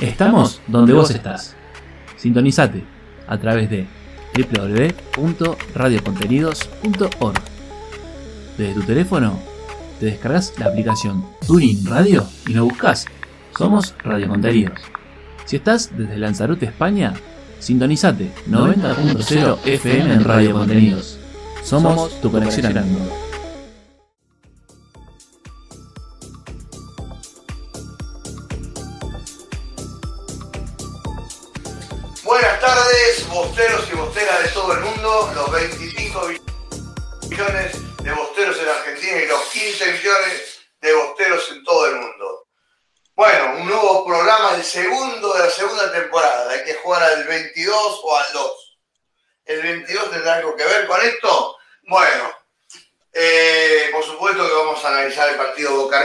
Estamos donde vos estás. Sintonizate a través de www.radiocontenidos.org. Desde tu teléfono te descargas la aplicación Tuning Radio y nos buscas. Somos Radio Contenidos. Si estás desde Lanzarote, España, sintonizate 90.0 FM en Radio Contenidos. Somos tu conexión al mundo.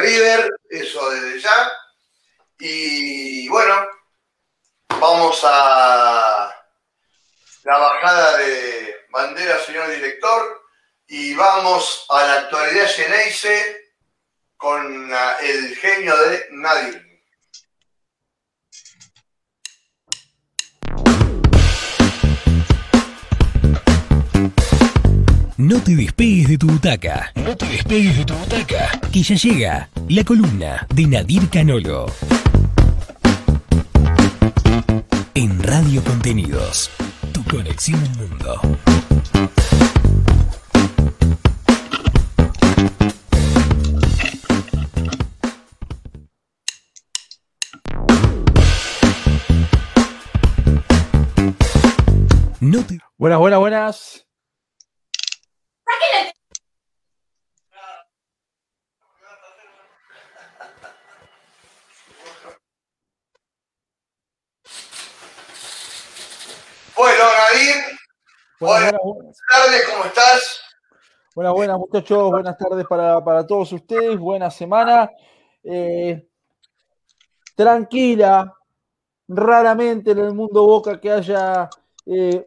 River, eso desde ya. Y bueno, vamos a la bajada de bandera, señor director, y vamos a la actualidad Geneise con el genio de Nadir. No te despegues de tu butaca. No te despegues de tu butaca. Que ya llega la columna de Nadir Canolo. En Radio Contenidos. Tu conexión al mundo. No te... Buenas, buenas, buenas. Bueno, Nadir, buenas, tardes, ¿cómo estás? Buenas, buenas muchachos, buenas tardes para, todos ustedes, buena semana. Eh, tranquila, raramente en el mundo Boca que haya eh,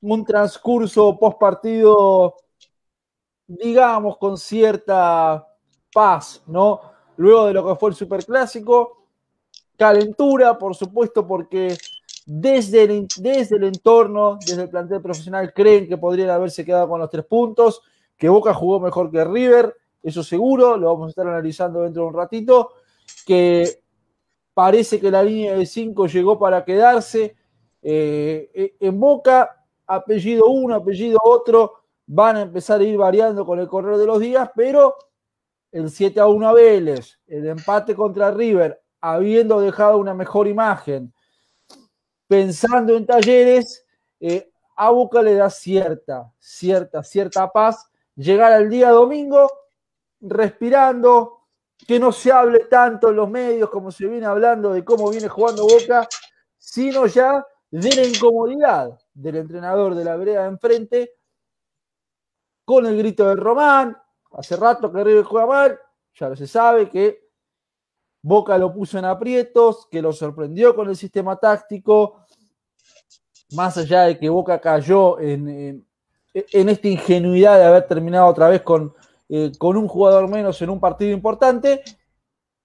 un transcurso post partido, digamos, con cierta paz, ¿no? Luego de lo que fue el superclásico, calentura, por supuesto, porque desde el, desde el entorno, desde el plantel profesional, creen que podrían haberse quedado con los tres puntos, que Boca jugó mejor que River, eso seguro, lo vamos a estar analizando dentro de un ratito, que parece que la línea de cinco llegó para quedarse. Eh, en Boca apellido uno, apellido otro, van a empezar a ir variando con el correr de los días, pero el 7 a 1 a Vélez, el empate contra River, habiendo dejado una mejor imagen, pensando en talleres, eh, a Boca le da cierta, cierta, cierta paz llegar al día domingo respirando, que no se hable tanto en los medios como se viene hablando de cómo viene jugando Boca, sino ya de la incomodidad del entrenador de la vereda de enfrente, con el grito de Román, hace rato que River juega mal, ya se sabe que Boca lo puso en aprietos, que lo sorprendió con el sistema táctico, más allá de que Boca cayó en, esta ingenuidad de haber terminado otra vez con, eh, con un jugador menos en un partido importante,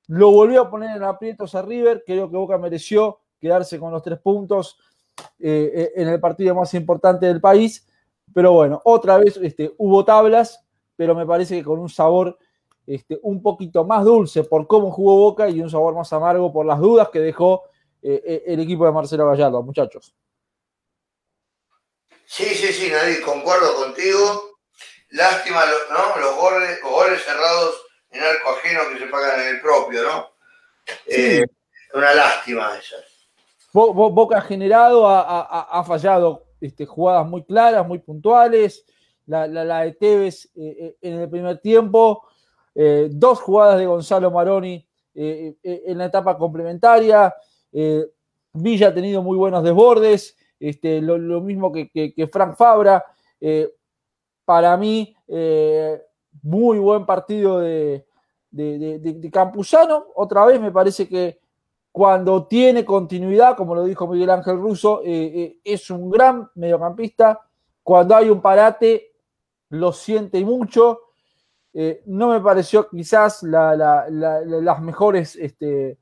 lo volvió a poner en aprietos a River, creo que Boca mereció quedarse con los tres puntos eh, eh, en el partido más importante del país. Pero bueno, otra vez este, hubo tablas, pero me parece que con un sabor este, un poquito más dulce por cómo jugó Boca y un sabor más amargo por las dudas que dejó el equipo de Marcelo Gallardo, muchachos. Sí, sí, sí, Nadie, concuerdo contigo. Lástima ¿no? los, goles, goles cerrados en arco ajeno que se pagan en el propio, ¿no? una lástima esa. Boca ha generado, ha, fallado este, jugadas muy claras, muy puntuales. La, de Tevez eh, eh, en el primer tiempo, eh, dos jugadas de Gonzalo Maroni en la etapa complementaria. Villa ha tenido muy buenos desbordes, este, lo, mismo que, Frank Fabra. para mí, muy buen partido de, de, de Campuzano. Otra vez me parece que cuando tiene continuidad, como lo dijo Miguel Ángel Russo, eh, eh, es un gran mediocampista. Cuando hay un parate, lo siente mucho. Eh, no me pareció quizás las mejores este,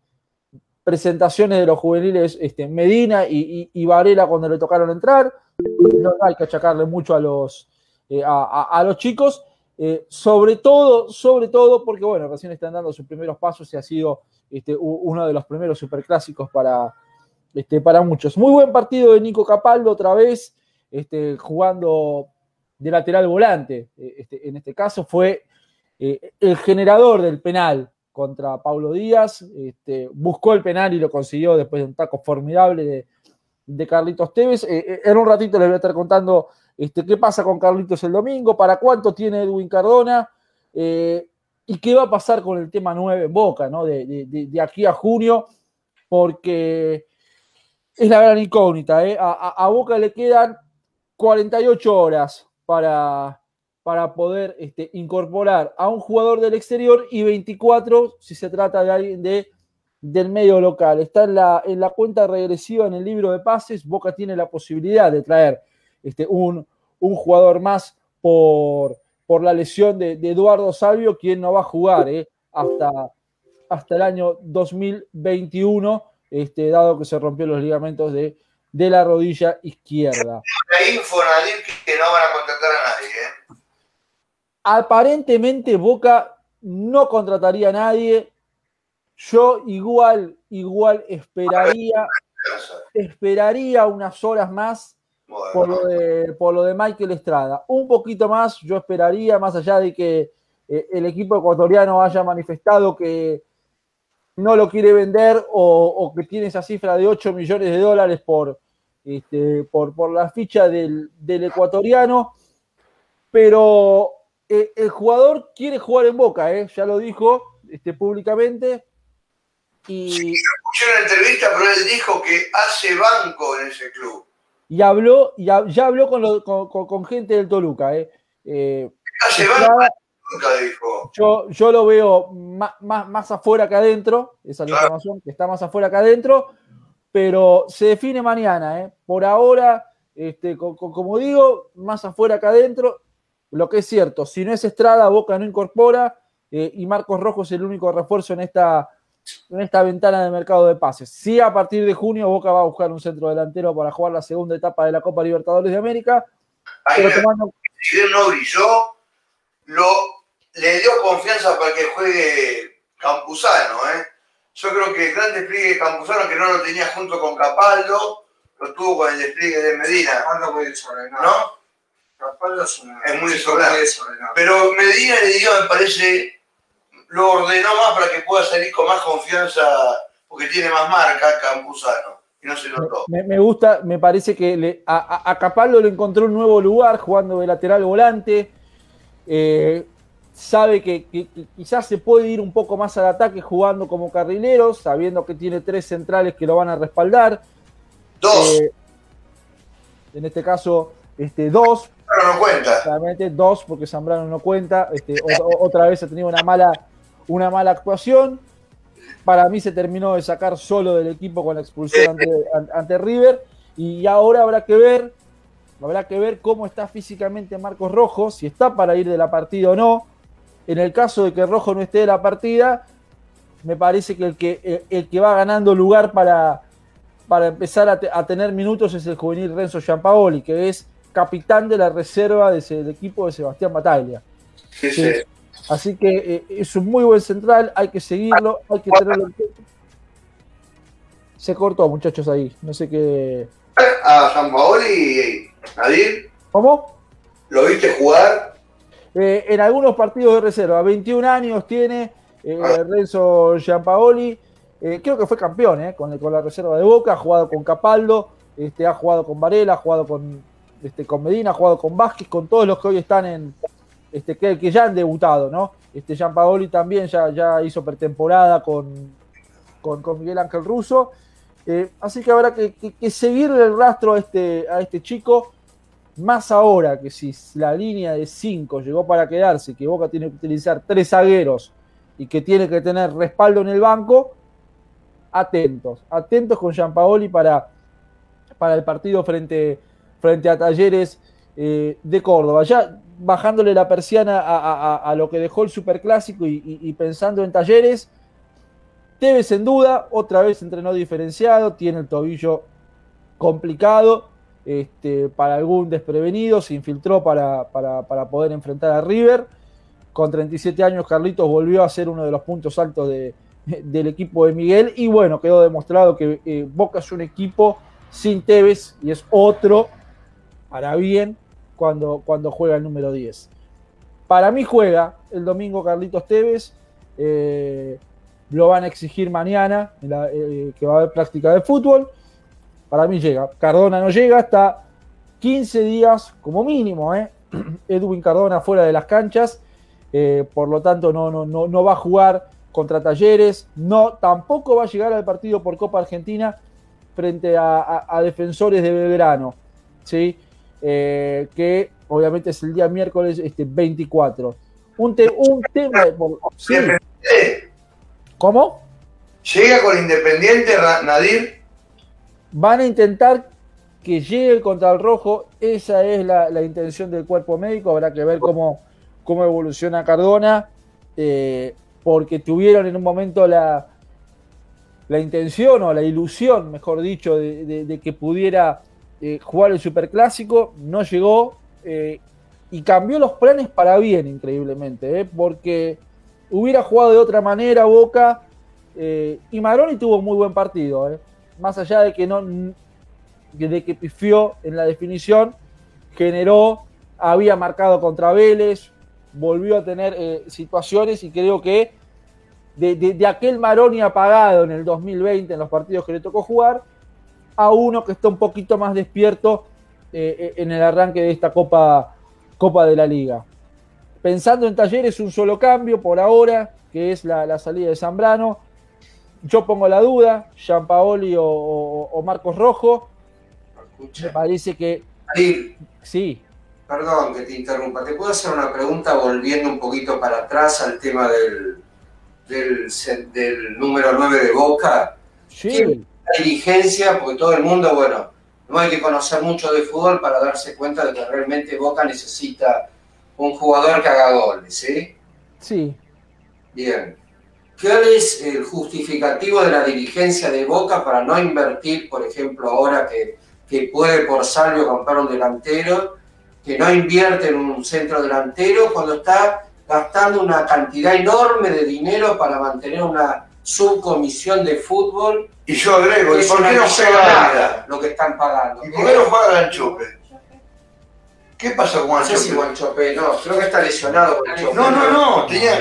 presentaciones de los juveniles este, Medina y, Varela cuando le tocaron entrar. No hay que achacarle mucho a los, eh, a, los chicos. Eh, sobre todo, sobre todo porque, bueno, recién están dando sus primeros pasos y ha sido este, uno de los primeros superclásicos para, este, para muchos. Muy buen partido de Nico Capaldo otra vez, jugando de lateral volante. Eh, en este caso fue el generador del penal contra Paulo Díaz. Este, buscó el penal y lo consiguió después de un taco formidable de, Carlitos Tevez. en un ratito les voy a estar contando este, qué pasa con Carlitos el domingo, para cuánto tiene Edwin Cardona eh, y qué va a pasar con el tema 9 en Boca, ¿no? De, aquí a junio, porque es la gran incógnita. ¿eh? A, Boca le quedan 48 horas para, para poder este, incorporar a un jugador del exterior y 24 si se trata de alguien de, del medio local. Está en la, en la cuenta regresiva en el libro de pases. Boca tiene la posibilidad de traer este, un, jugador más por, por la lesión de, Eduardo Salvio, quien no va a jugar eh, hasta, hasta el año 2021, este, dado que se rompió los ligamentos de, de la rodilla izquierda. info, que no van a contratar a nadie. Eh. Aparentemente Boca no contrataría a nadie. Yo igual, igual esperaría, esperaría unas horas más por, lo de, por lo de Michael Estrada. Un poquito más yo esperaría, más allá de que eh, el equipo ecuatoriano haya manifestado que no lo quiere vender o, que tiene esa cifra de 8 millones de dólares por, este, por, por, la ficha del, ecuatoriano. Pero eh, el jugador quiere jugar en Boca, eh, ya lo dijo este, públicamente. Y... Sí, escuché una entrevista, pero él dijo que hace banco en ese club y habló, ya, ya habló con, con, gente del Toluca. Eh. Eh, yo, yo lo veo más, más, afuera que adentro, esa es la información, que está más afuera que adentro, pero se define mañana. Eh. Por ahora, este, como digo, más afuera que adentro. Lo que es cierto, si no es Estrada, Boca no incorpora y Marcos Rojo es el único refuerzo en esta, en esta ventana de mercado de pases. Sí, a partir de junio Boca va a buscar un centro delantero para jugar la segunda etapa de la Copa Libertadores de América. pero tomando... Si bien no brilló, lo, le dio confianza para que juegue Campuzano. ¿eh? Yo creo que el gran despliegue de Campuzano, que no lo tenía junto con Capaldo, lo tuvo con el despliegue de Medina. ¿No? Es, muy desordenado. Pero Medina le dio, me parece, lo ordenó más para que pueda salir con más confianza, porque tiene más marca Campuzano. Y no se notó. Me, gusta, me parece que a, a, Capaldo le encontró un nuevo lugar jugando de lateral volante. Eh, sabe que, quizás se puede ir un poco más al ataque jugando como carrilero, sabiendo que tiene tres centrales que lo van a respaldar. Dos. Eh, en este caso, este, dos. Pero no cuenta. Realmente dos, porque Zambrano no cuenta. Este, otra vez ha tenido una mala una mala actuación. Para mí se terminó de sacar solo del equipo con la expulsión ante, River. Y ahora habrá que ver, habrá que ver cómo está físicamente Marcos Rojo, si está para ir de la partida o no. En el caso de que Rojo no esté de la partida, me parece que el que, el, que va ganando lugar para, para empezar a, tener minutos es el juvenil Renzo Giampaoli, que es capitán de la reserva del equipo de Sebastián Bataglia. Sí, sí. Así que eh, es un muy buen central, hay que seguirlo, hay que tenerlo Se cortó, muchachos, ahí. No sé qué. A San Paoli y Nadir. ¿Cómo? ¿Lo viste jugar? Eh, en algunos partidos de reserva. 21 años tiene eh, ah. Renzo Giampaoli. creo que fue campeón con, con, la reserva de Boca. Ha jugado con Capaldo, este, ha jugado con Varela, ha jugado con, este, con Medina, ha jugado con Vázquez, con todos los que hoy están en, este, que, ya han debutado, ¿no? Este, Paoli también ya, hizo pretemporada con, con, Miguel Ángel Russo. Eh, así que habrá que, seguirle el rastro a este, a este chico, más ahora que si la línea de 5 llegó para quedarse, que Boca tiene que utilizar tres zagueros y que tiene que tener respaldo en el banco, atentos, atentos con Paoli para, para el partido frente, frente a Talleres eh, de Córdoba. Ya bajándole la persiana a, lo que dejó el Superclásico y, pensando en talleres, Tevez en duda, otra vez entrenó diferenciado, tiene el tobillo complicado este, para algún desprevenido, se infiltró para, para, poder enfrentar a River. Con 37 años, Carlitos volvió a ser uno de los puntos altos del equipo de Miguel. Y bueno, quedó demostrado que eh, Boca es un equipo sin Tevez y es otro para bien cuando, cuando juega el número 10. Para mí juega el domingo Carlitos Tevez. Eh, lo van a exigir mañana, eh, que va a haber práctica de fútbol. Para mí llega. Cardona no llega hasta 15 días como mínimo. ¿eh? Edwin Cardona fuera de las canchas. Por lo tanto, no, no, no, no va a jugar contra Talleres. No, tampoco va a llegar al partido por Copa Argentina frente a, defensores de Belgrano. ¿sí? Que obviamente es el día miércoles este, 24. Un, un tema. ¿Cómo? ¿Llega con Independiente Nadir? Van a intentar que llegue contra el rojo. Esa es la, intención del cuerpo médico. Habrá que ver cómo, cómo evoluciona Cardona. Eh, porque tuvieron en un momento la, la intención o la ilusión, mejor dicho, de, que pudiera eh, jugar el Superclásico. No llegó. Eh, y cambió los planes para bien, increíblemente, porque hubiera jugado de otra manera Boca. Eh, y Maroni tuvo un muy buen partido, eh. más allá de que no de que pifió en la definición, generó, había marcado contra Vélez, volvió a tener eh, situaciones y creo que de, aquel Maroni apagado en el 2020 en los partidos que le tocó jugar, a uno que está un poquito más despierto en el arranque de esta Copa, Copa de la Liga. Pensando en talleres, un solo cambio por ahora, que es la, salida de Zambrano. Yo pongo la duda, Jean Paoli o, Marcos Rojo. Me parece que. sí. Perdón que te interrumpa. ¿Te puedo hacer una pregunta volviendo un poquito para atrás al tema del, del, número 9 de Boca? Sí. La diligencia, porque todo el mundo, bueno, no hay que conocer mucho de fútbol para darse cuenta de que realmente Boca necesita un jugador que haga goles, ¿sí? Sí. Bien. ¿Qué es el justificativo de la dirigencia de Boca para no invertir, por ejemplo, ahora que, que puede por salvo comprar un delantero, que no invierte en un centro delantero cuando está gastando una cantidad enorme de dinero para mantener una subcomisión de fútbol? Y yo agrego, ¿y por qué no juega nada? Lo que están pagando. ¿Y por qué no juega Ganchope? ¿Qué pasa con Guanchope? No sé si Guanchope, no, creo que está lesionado. No, no, no, tenía.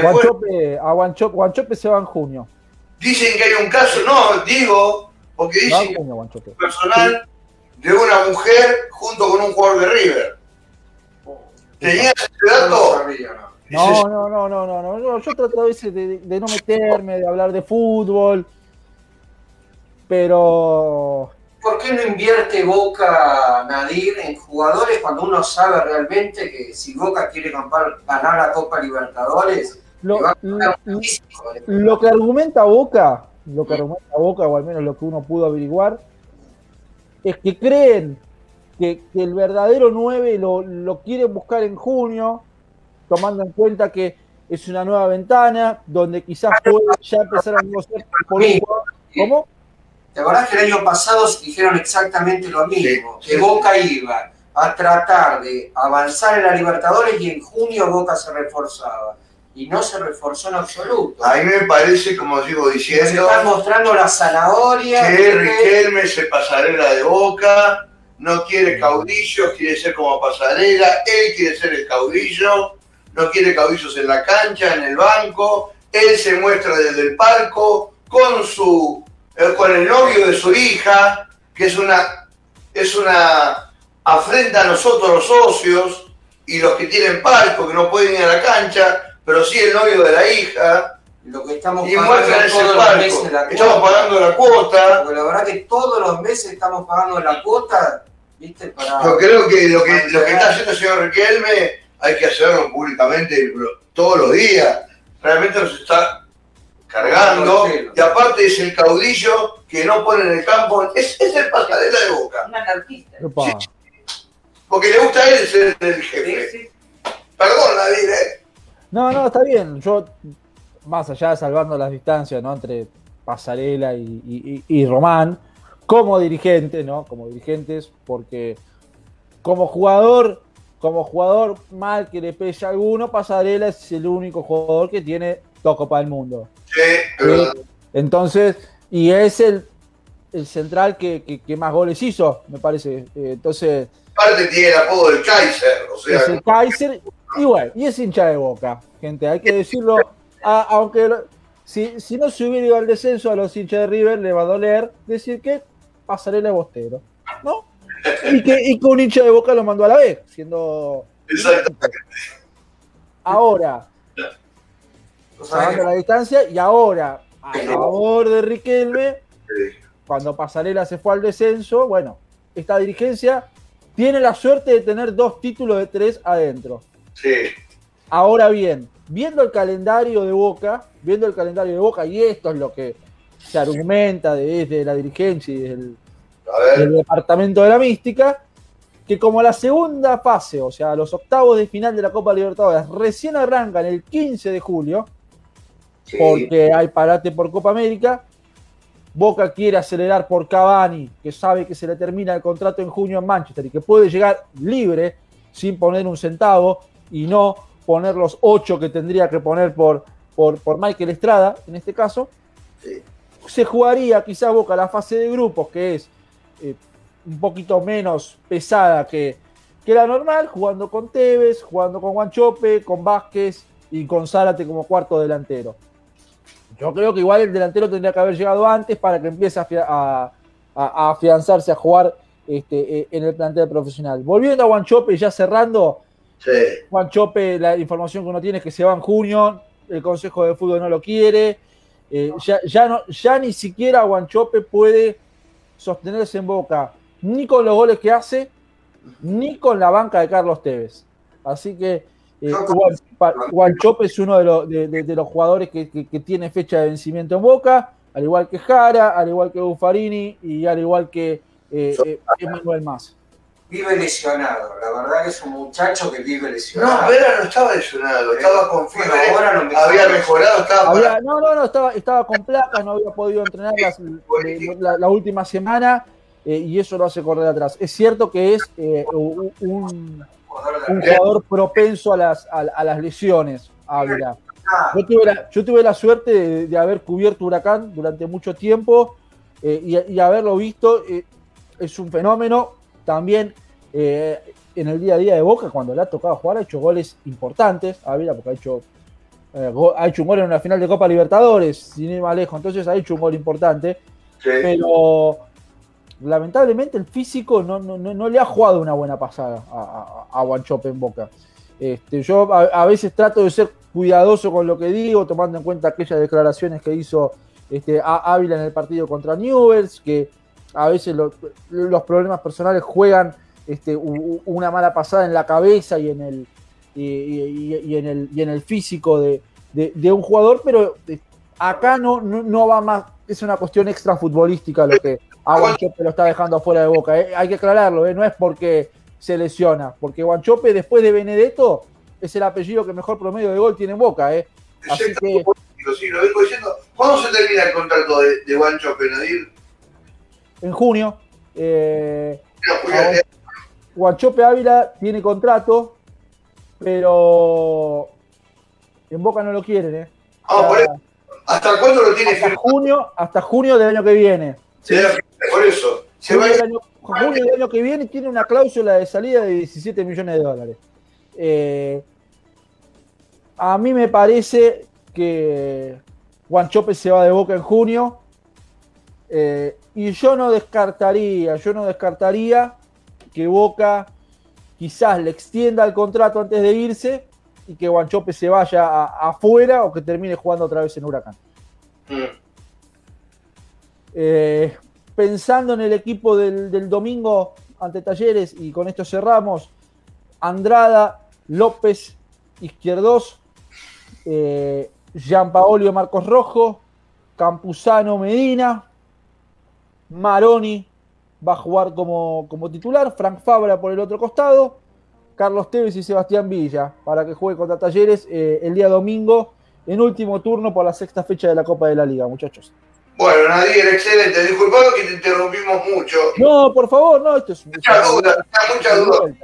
Guanchope, a Guanchope, se va en junio. Dicen que hay un caso, no, digo, porque dicen que personal de una mujer junto con un jugador de River. ¿Tenías ese dato? No, no, no, no, no, no, yo trato a veces de, de no meterme, de hablar de fútbol, pero ¿Por qué no invierte Boca Nadir en jugadores cuando uno sabe realmente que si Boca quiere ganar la Copa Libertadores, lo, lo, que argumenta Boca, lo que argumenta Boca, o al menos lo que uno pudo averiguar, es que creen que, el verdadero 9 lo, lo quieren buscar en junio, tomando en cuenta que es una nueva ventana, donde quizás puede ya empezar a negociar por un ¿Cómo? ¿Te acordás que el año pasado dijeron exactamente lo mismo? que Boca iba a tratar de avanzar en la Libertadores y en junio Boca se reforzaba. Y no se reforzó en absoluto. A mí me parece, como digo diciendo. Se están mostrando la zanahoria. Que Riquelme se pasarela de boca, no quiere caudillos, quiere ser como pasarela, él quiere ser el caudillo, no quiere caudillos en la cancha, en el banco, él se muestra desde el palco con su con el novio de su hija, que es una, es una afrenta a nosotros los socios y los que tienen palco, que no pueden ir a la cancha, pero sí el novio de la hija. Lo que estamos y muestran ese palco. Estamos pagando la cuota. la verdad que todos los meses estamos pagando la cuota, ¿viste? Para Yo creo que lo que, lo que está haciendo el señor Riquelme hay que hacerlo públicamente todos los días. Realmente nos está cargando, y aparte es el caudillo que no pone en el campo, es, es el pasarela de boca. Un anarquista. porque le gusta a él ser el jefe. Perdón, Nadir, ¿eh? No, no, está bien. Yo más allá de salvando las distancias ¿no? entre Pasarela y, y, Román, como dirigente, ¿no? Como dirigentes, porque como jugador, como jugador mal que le pese a alguno, Pasarela es el único jugador que tiene dos Copas del Mundo. Sí, eh, Entonces, y es el, el central que, que, más goles hizo, me parece. Eh, entonces. Aparte tiene el apodo del Kaiser, o sea. Es el Kaiser, y bueno, y es hincha de boca, gente, hay que decirlo. aunque si, si, no se hubiera ido al descenso a los hinchas de River, le va a doler decir que pasarela bostero, ¿no? Y que, y que un hincha de boca lo mandó a la vez, siendo. Exactamente. Ahora, salvando la distancia, y ahora, a favor de Riquelme, cuando Pasarela se fue al descenso, bueno, esta dirigencia tiene la suerte de tener dos títulos de tres adentro. Sí. Ahora bien, viendo el calendario de Boca, viendo el calendario de Boca, y esto es lo que se argumenta desde la dirigencia y del, departamento de la mística, que como la segunda fase, o sea, los octavos de final de la Copa Libertadores, recién arrancan el 15 de julio, porque hay parate por Copa América, Boca quiere acelerar por Cavani, que sabe que se le termina el contrato en junio en Manchester y que puede llegar libre sin poner un centavo y no poner los ocho que tendría que poner por, por, por Michael Estrada, en este caso. Se jugaría quizá Boca la fase de grupos, que es eh, un poquito menos pesada que, que la normal, jugando con Tevez, jugando con Guanchope, con Vázquez y con Zárate como cuarto delantero. Yo creo que igual el delantero tendría que haber llegado antes para que empiece a, afianzarse, a jugar este, eh, en el plantel profesional. Volviendo a Guanchope, ya cerrando, sí. Guanchope, la información que uno tiene es que se va en junio, el Consejo de Fútbol no lo quiere, eh, ya, ya, no, ya ni siquiera Guanchope puede sostenerse en boca, ni con los goles que hace, ni con la banca de Carlos Tevez. Así que eh, es uno de los, de, los jugadores que, tiene fecha de vencimiento en Boca, al igual que Jara, al igual que Buffarini y al igual que eh, eh Emanuel Más. Vive lesionado, la verdad que es un muchacho que vive lesionado. No, Vera no estaba lesionado, estaba con fiebre, había mejorado, estaba No, no, no, estaba, estaba con placas, no había podido entrenar la, última semana eh, y eso lo hace correr atrás. Es cierto que es eh, un un jugador propenso a las, a, las lesiones, Ávila. Yo tuve la, suerte de, haber cubierto Huracán durante mucho tiempo eh, y, haberlo visto. Eh, es un fenómeno. También eh, en el día a día de Boca, cuando le ha tocado jugar, ha hecho goles importantes. Ávila, porque ha hecho, ha hecho un gol en una final de Copa Libertadores, sin ir más lejos. Entonces ha hecho un gol importante. Pero lamentablemente el físico no, no, le ha jugado una buena pasada a, a, a en Boca. Este, yo a, veces trato de ser cuidadoso con lo que digo, tomando en cuenta aquellas declaraciones que hizo este, Ávila en el partido contra Newells, que a veces los problemas personales juegan este, una mala pasada en la cabeza y en el, y, en, el, y en el físico de, un jugador, pero eh, acá no, no, va más, es una cuestión extra futbolística lo que, a Guanchope lo está dejando fuera de boca. ¿eh? Hay que aclararlo, ¿eh? no es porque se lesiona, porque Guanchope después de Benedetto es el apellido que mejor promedio de gol tiene en boca. ¿eh? Así que... Sí, lo vengo diciendo. ¿Cuándo se termina el contrato de, de Guanchope, Nadir? En junio. Eh, Guanchope Ávila tiene contrato, pero en Boca no lo quieren, ¿eh? Ah, ¿Hasta cuándo lo tiene hasta junio, hasta junio del año que viene. ¿Sí? Por eso. junio, del año, del año, que viene tiene una cláusula de salida de 17 millones de dólares. Eh, a mí me parece que Juan Chope se va de boca en junio. Eh, y yo no descartaría, yo no descartaría que Boca quizás le extienda el contrato antes de irse y que Guanchope se vaya afuera o que termine jugando otra vez en Huracán. Eh, pensando en el equipo del, domingo ante Talleres, y con esto cerramos, Andrada, López, Izquierdos, eh, Gianpaolio Marcos Rojo, Campuzano Medina, Maroni va a jugar como, como, titular, Frank Fabra por el otro costado, Carlos Tevez y Sebastián Villa para que juegue contra Talleres eh, el día domingo en último turno por la sexta fecha de la Copa de la Liga, muchachos. Bueno, Nadir, excelente. Disculpado que te interrumpimos mucho. No, por favor, no, esto es un Mucha duda, mucha duda.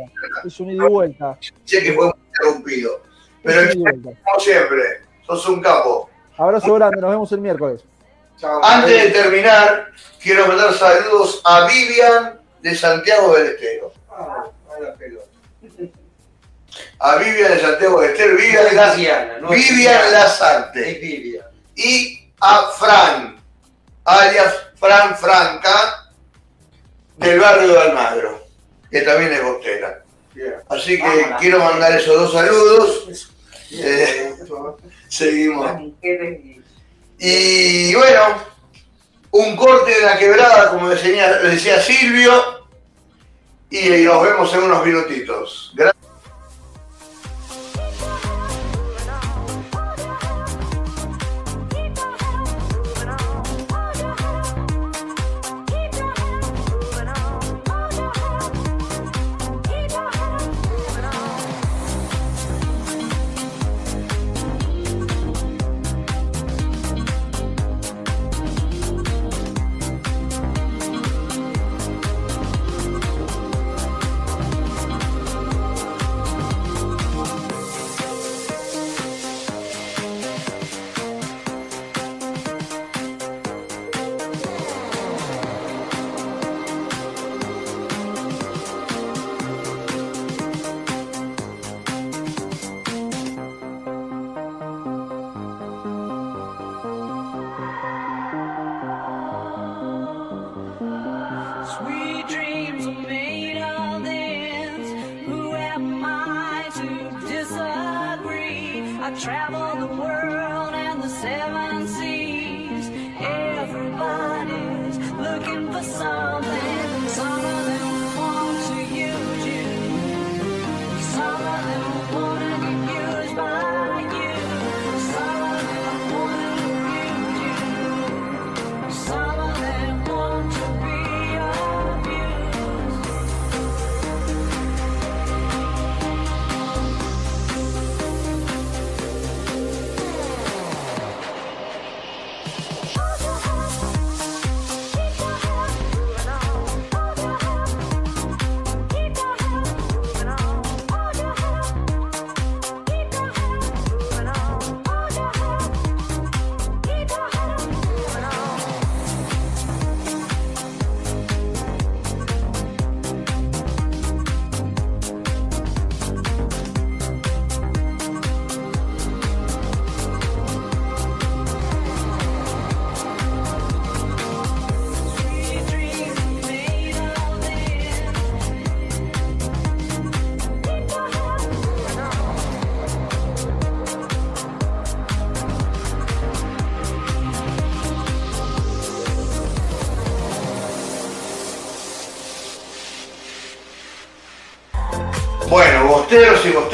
Es un ida y vuelta. Sé que fue muy interrumpido. Pero vuelta. como siempre, sos un capo. Abrazo grande, nos vemos el miércoles. Antes de terminar, quiero mandar saludos a Vivian de Santiago del Estero. Ah, a la pelota. A Vivian de Santiago del Estero, No Vivian, es no es Vivian Viviana, Lazarte. Es Vivian. Y a Fran, alias Fran Franca, del barrio de Almagro, que también es bostera. Así que Vámonos. quiero mandar esos dos saludos. Eh, gustó. Seguimos. Y bueno, un corte de la quebrada, como decía, decía Silvio, y nos vemos en unos minutitos. Gracias.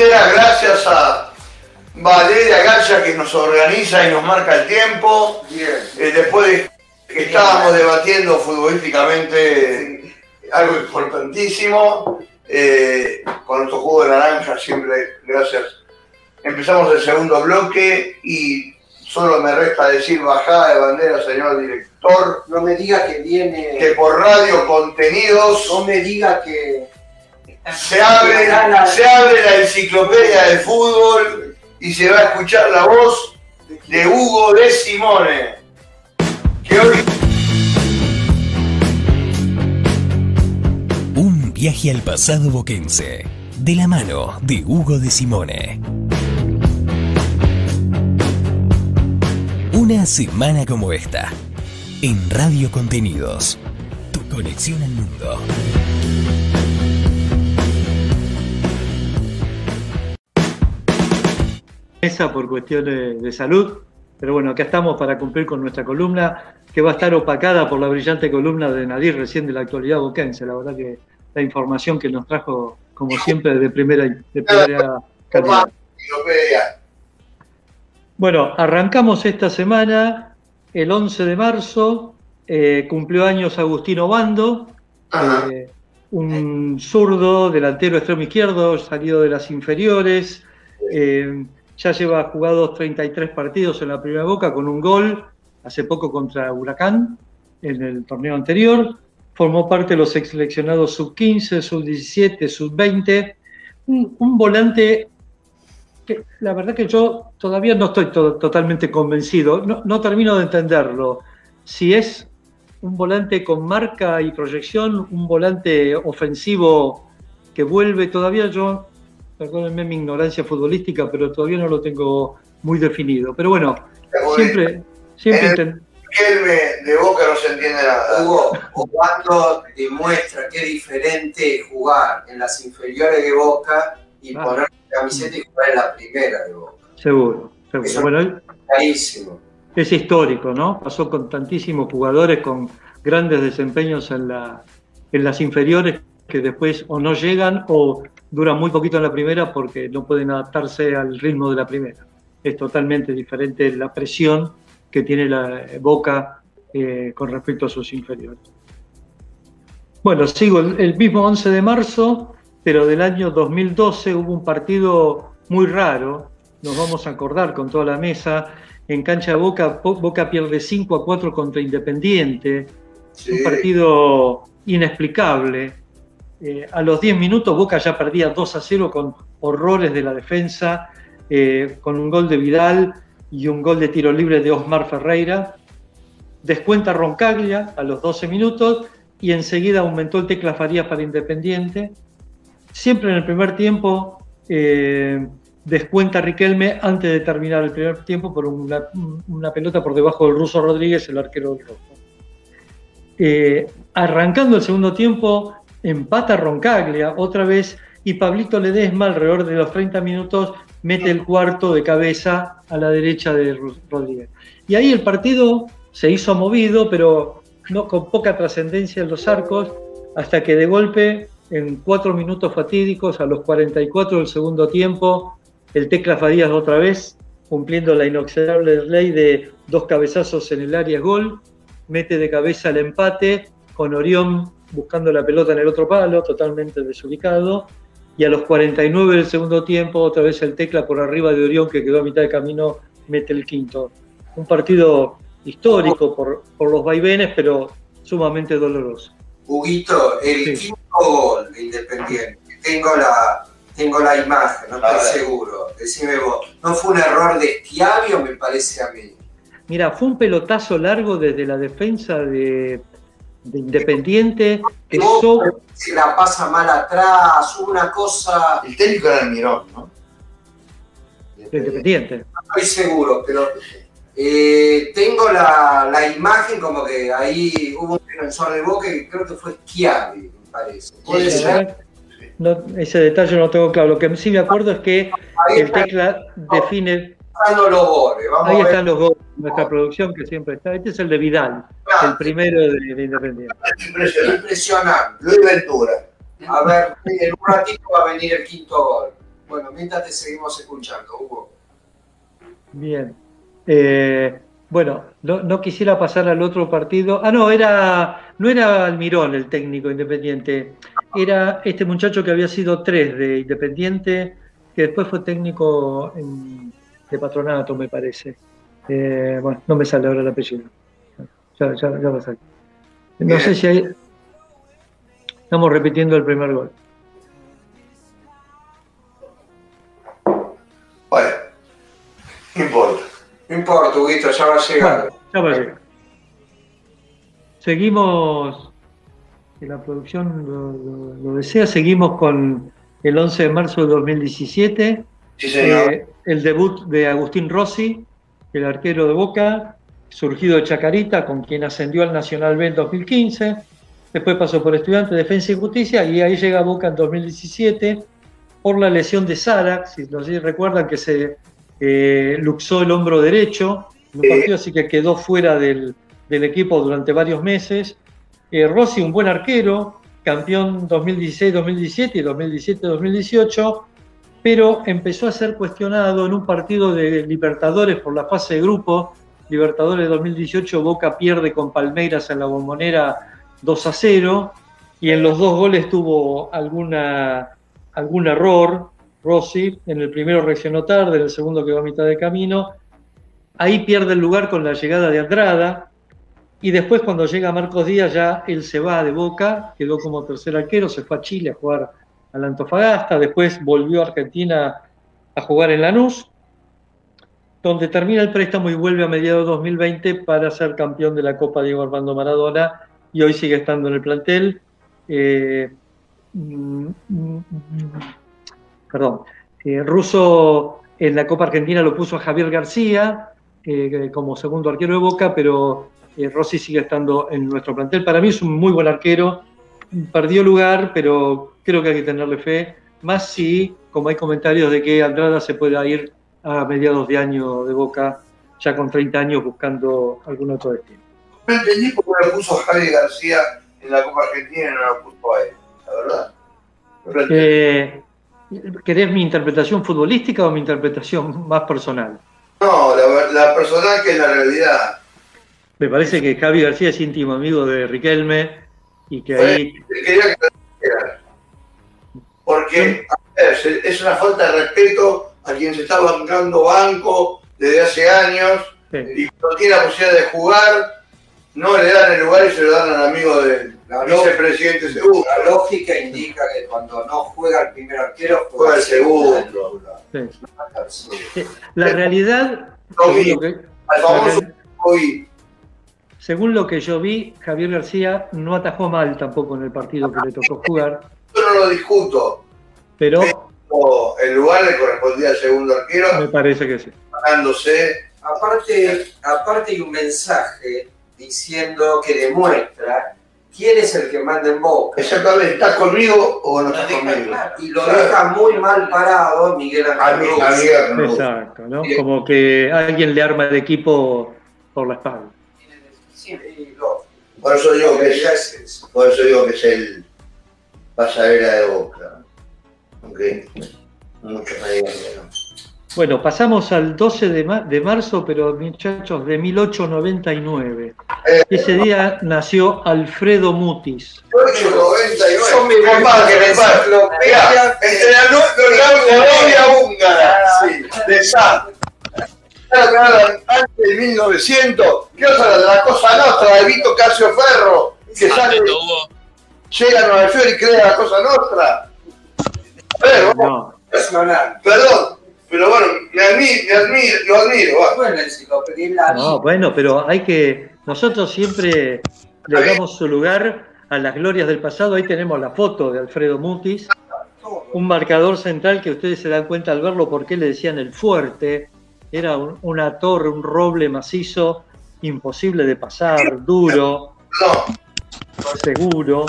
Gracias a Valeria Gacha que nos organiza y nos marca el tiempo. Bien. Eh, después que estábamos debatiendo futbolísticamente algo importantísimo, eh, con nuestro juego de naranja, siempre gracias. Empezamos el segundo bloque y solo me resta decir bajada de bandera, señor director, No me diga que viene. que por radio contenidos No me diga que. Se abre, se abre la enciclopedia del fútbol y se va a escuchar la voz de Hugo de Simone. Un viaje al pasado boquense, de la mano de Hugo de Simone. Una semana como esta, en Radio Contenidos, tu conexión al mundo. Esa por cuestiones de salud, pero bueno, acá estamos para cumplir con nuestra columna, que va a estar opacada por la brillante columna de Nadir recién de la actualidad boquense. La verdad que la información que nos trajo, como siempre, de primera, de primera calidad. Bueno, arrancamos esta semana, el 11 de marzo, eh, cumplió años Agustino Bando, Ajá. eh, un zurdo, delantero extremo izquierdo, salido de las inferiores, eh, ya lleva jugados 33 partidos en la primera Boca con un gol hace poco contra Huracán en el torneo anterior. Formó parte de los ex seleccionados sub-15, sub-17, sub-20. Un, volante que la verdad que yo todavía no estoy to- totalmente convencido, no termino de entenderlo. Si es un volante con marca y proyección, un volante ofensivo que vuelve, todavía yo, perdónenme mi ignorancia futbolística, pero todavía no lo tengo muy definido. Pero bueno, siempre, siempre de Boca no se entiende nada. Hugo, cuando demuestra que es diferente jugar en las inferiores de Boca y Ah. poner la camiseta y jugar en la primera de Boca. seguro, seguro. Eso- Bueno, Clarísimo. es histórico, ¿no? Pasó con tantísimos jugadores con grandes desempeños en, la, en las inferiores que después o no llegan o duran muy poquito en la primera porque no pueden adaptarse al ritmo de la primera. Es totalmente diferente la presión que tiene la Boca eh, con respecto a sus inferiores. Bueno, sigo el, el mismo 11 de marzo, pero del año 2012 hubo un partido muy raro, nos vamos a acordar con toda la mesa, en cancha de Boca, Bo- Boca pierde 5 a 4 contra Independiente, Sí. un partido inexplicable. Eh, a los 10 minutos Boca ya perdía 2 a 0 con horrores de la defensa, eh, con un gol de Vidal y un gol de tiro libre de Osmar Ferreira. Descuenta Roncaglia a los 12 minutos y enseguida aumentó el tecla Farías para Independiente. Siempre en el primer tiempo eh, descuenta Riquelme antes de terminar el primer tiempo por una, una pelota por debajo del ruso Rodríguez, el arquero del rojo. Arrancando el segundo tiempo, empata Roncaglia otra vez y Pablito Ledesma alrededor de los 30 minutos mete el cuarto de cabeza a la derecha de Rodríguez. Y ahí el partido se hizo movido, pero no con poca trascendencia en los arcos, hasta que de golpe, en cuatro minutos fatídicos, a los 44 del segundo tiempo, el Tecla Fadías otra vez, cumpliendo la inoxidable ley de dos cabezazos en el área gol, mete de cabeza el empate, con Orión buscando la pelota en el otro palo, totalmente desubicado, y a los 49 del segundo tiempo, otra vez el Tecla por arriba de Orión, que quedó a mitad de camino, mete el quinto. Un partido histórico por, por los vaivenes, pero sumamente doloroso. Huguito, el Sí. quinto gol de Independiente, tengo la, tengo la imagen, no estoy seguro. Decime vos, ¿no fue un error de Schiavio, me parece a mí? Mira, fue un pelotazo largo desde la defensa de, de Independiente, que Vos, so- se la pasa mal atrás, una cosa, El técnico era el Mirón, ¿no? de Independiente. no estoy seguro, pero eh, tengo la, la imagen como que ahí hubo un defensor de Boca que creo que fue Schiavi, me parece. Puede La ser. no- ese detalle no lo tengo claro. Lo que sí me acuerdo es que Ahí el están Tecla define los goles, vamos Ahí a ver. están los goles nuestra producción que siempre está. Este es el de Vidal, el primero de, de Independiente. Impresionante. Impresionante. Luis Ventura. A ver, en un ratito va a venir el quinto gol. Bueno, mientras te seguimos escuchando, Hugo. Bien. Eh, bueno, no, no quisiera pasar al otro partido. Ah, no, era, no era Almirón el técnico independiente. Era este muchacho que había sido tres de Independiente, que después fue técnico en- de patronato, me parece. Eh, bueno, no me sale ahora el apellido. Ya, ya, ya va a salir. No Bien. sé si hay. Estamos repitiendo el primer gol. Bueno, no importa. No importa, Huguito, ya va a llegar. Bueno, ya va a llegar. Seguimos, si la producción lo, lo- lo desea, seguimos con el 11 de marzo de 2017, Sí, señor. eh, el debut de Agustín Rossi, el arquero de Boca, surgido de Chacarita, con quien ascendió al Nacional B en 2015, después pasó por Estudiantes, Defensa y Justicia, y ahí llega a Boca en 2017 por la lesión de Sara, si no sé si recuerdan que se eh, luxó el hombro derecho en un partido, así que quedó fuera del, del equipo durante varios meses. Eh, Rossi, un buen arquero, campeón 2016-2017 y 2017-2018, pero empezó a ser cuestionado en un partido de Libertadores por la fase de grupo. Libertadores 2018, Boca pierde con Palmeiras en la bombonera 2 a 0 y en los dos goles tuvo alguna, algún error. Rossi. En el primero reaccionó tarde, en el segundo quedó a mitad de camino. Ahí pierde el lugar con la llegada de Andrada. Y después cuando llega Marcos Díaz ya él se va de Boca, quedó como tercer arquero, se fue a Chile a jugar al Antofagasta, después volvió a Argentina a jugar en Lanús, donde termina el préstamo y vuelve a mediados de 2020 para ser campeón de la Copa Diego Armando Maradona y hoy sigue estando en el plantel. Eh, mm, mm, perdón, eh, Russo en la Copa Argentina lo puso a Javier García eh, como segundo arquero de Boca, pero eh, Rossi sigue estando en nuestro plantel. Para mí es un muy buen arquero, perdió lugar, pero creo que hay que tenerle fe, más si, como hay comentarios de que Andrada se pueda ir a mediados de año de Boca, ya con 30 años buscando algún otro destino. No entendí por qué lo puso Javi García en la Copa Argentina y no lo puso a él, la verdad. No. Eh, ¿Querés mi interpretación futbolística o mi interpretación más personal? No, la, la personal que es la realidad. Me parece que Javi García es íntimo amigo de Riquelme y que ahí Quería que. Porque a ver, es una falta de respeto a quien se está bancando banco desde hace años y cuando tiene la posibilidad de jugar, no le dan el lugar y se lo dan al amigo del La vicepresidente segundo. La lógica indica que cuando no juega el primer arquero, Juega el segundo. sí. La realidad, Lo según vi. lo, que, Al famoso hoy, según lo que yo vi, Javier García no atajó mal tampoco en el partido que le tocó jugar, yo no lo discuto. pero O el lugar le correspondía al segundo arquero, me parece que sí. ganándose. Aparte, aparte hay un mensaje diciendo que demuestra quién es el que manda en Boca. Exactamente, ¿estás conmigo o no estás conmigo? Y lo deja muy mal parado Miguel Ángel. Exacto, ¿no? Como que alguien le arma el equipo por la espalda. Sí, y lo- Por eso digo que es, por eso digo que es el pasadera de boca. Me que no. Bueno, pasamos al 12 de, ma- de marzo, pero muchachos, de 1899. Eh, Ese día nació Alfredo Mutis. 899. Yo me voy Compadre, a la compadre. enciclopedia. Mirá, Entre la, novia húngara sí, de que hablan antes de 1900. ¿Qué? De la cosa nostra de Vito Casio Ferro. Que sale, llega a Nueva York y crea la cosa nostra. Ver, vamos, No, perdón. Pero bueno, me admiro, me admiro, lo admiro. va. Bueno, enciclopedia no, bueno, pero hay que. Nosotros siempre le damos su lugar a las glorias del pasado. Ahí tenemos la foto de Alfredo Mutis, un marcador central que ustedes se dan cuenta al verlo porque le decían el fuerte. Era un- una torre, un roble macizo, imposible de pasar, duro. Seguro,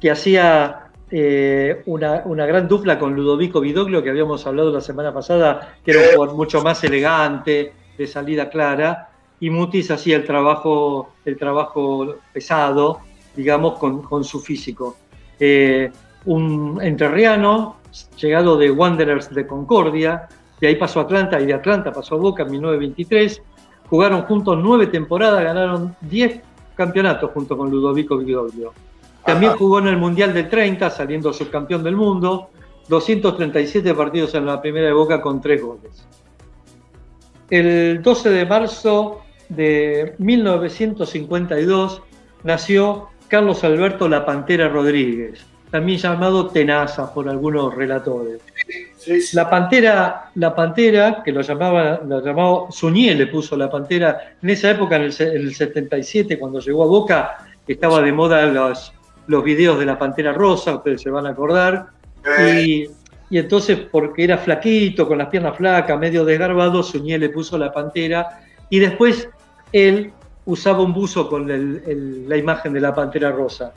que hacía eh, una, una gran dupla con Ludovico Vidoglio, que habíamos hablado la semana pasada, que era un jugador mucho más elegante, de salida clara, y Mutis hacía el trabajo, el trabajo pesado, digamos, con, con su físico. Eh, un entrerriano, llegado de Wanderers de Concordia, de ahí pasó a Atlanta y de Atlanta pasó a Boca en 1923. Jugaron juntos nueve temporadas, ganaron 10 campeonatos junto con Ludovico Vidoglio. También Ajá. jugó en el Mundial del 30, saliendo subcampeón del mundo, 237 partidos en la primera de Boca con tres goles. El 12 de marzo de 1952 nació Carlos Alberto La Pantera Rodríguez, también llamado Tenaza por algunos relatores. La Pantera, la Pantera, que lo llamaba, lo llamaba Suñé, le puso la Pantera, en esa época, en el, en el 77, cuando llegó a Boca, estaba de moda los, los videos de la Pantera Rosa, ustedes se van a acordar, y, y entonces, porque era flaquito, con las piernas flacas, medio desgarbado, Suñé le puso la Pantera, y después él usaba un buzo con el- el- la imagen de la Pantera Rosa.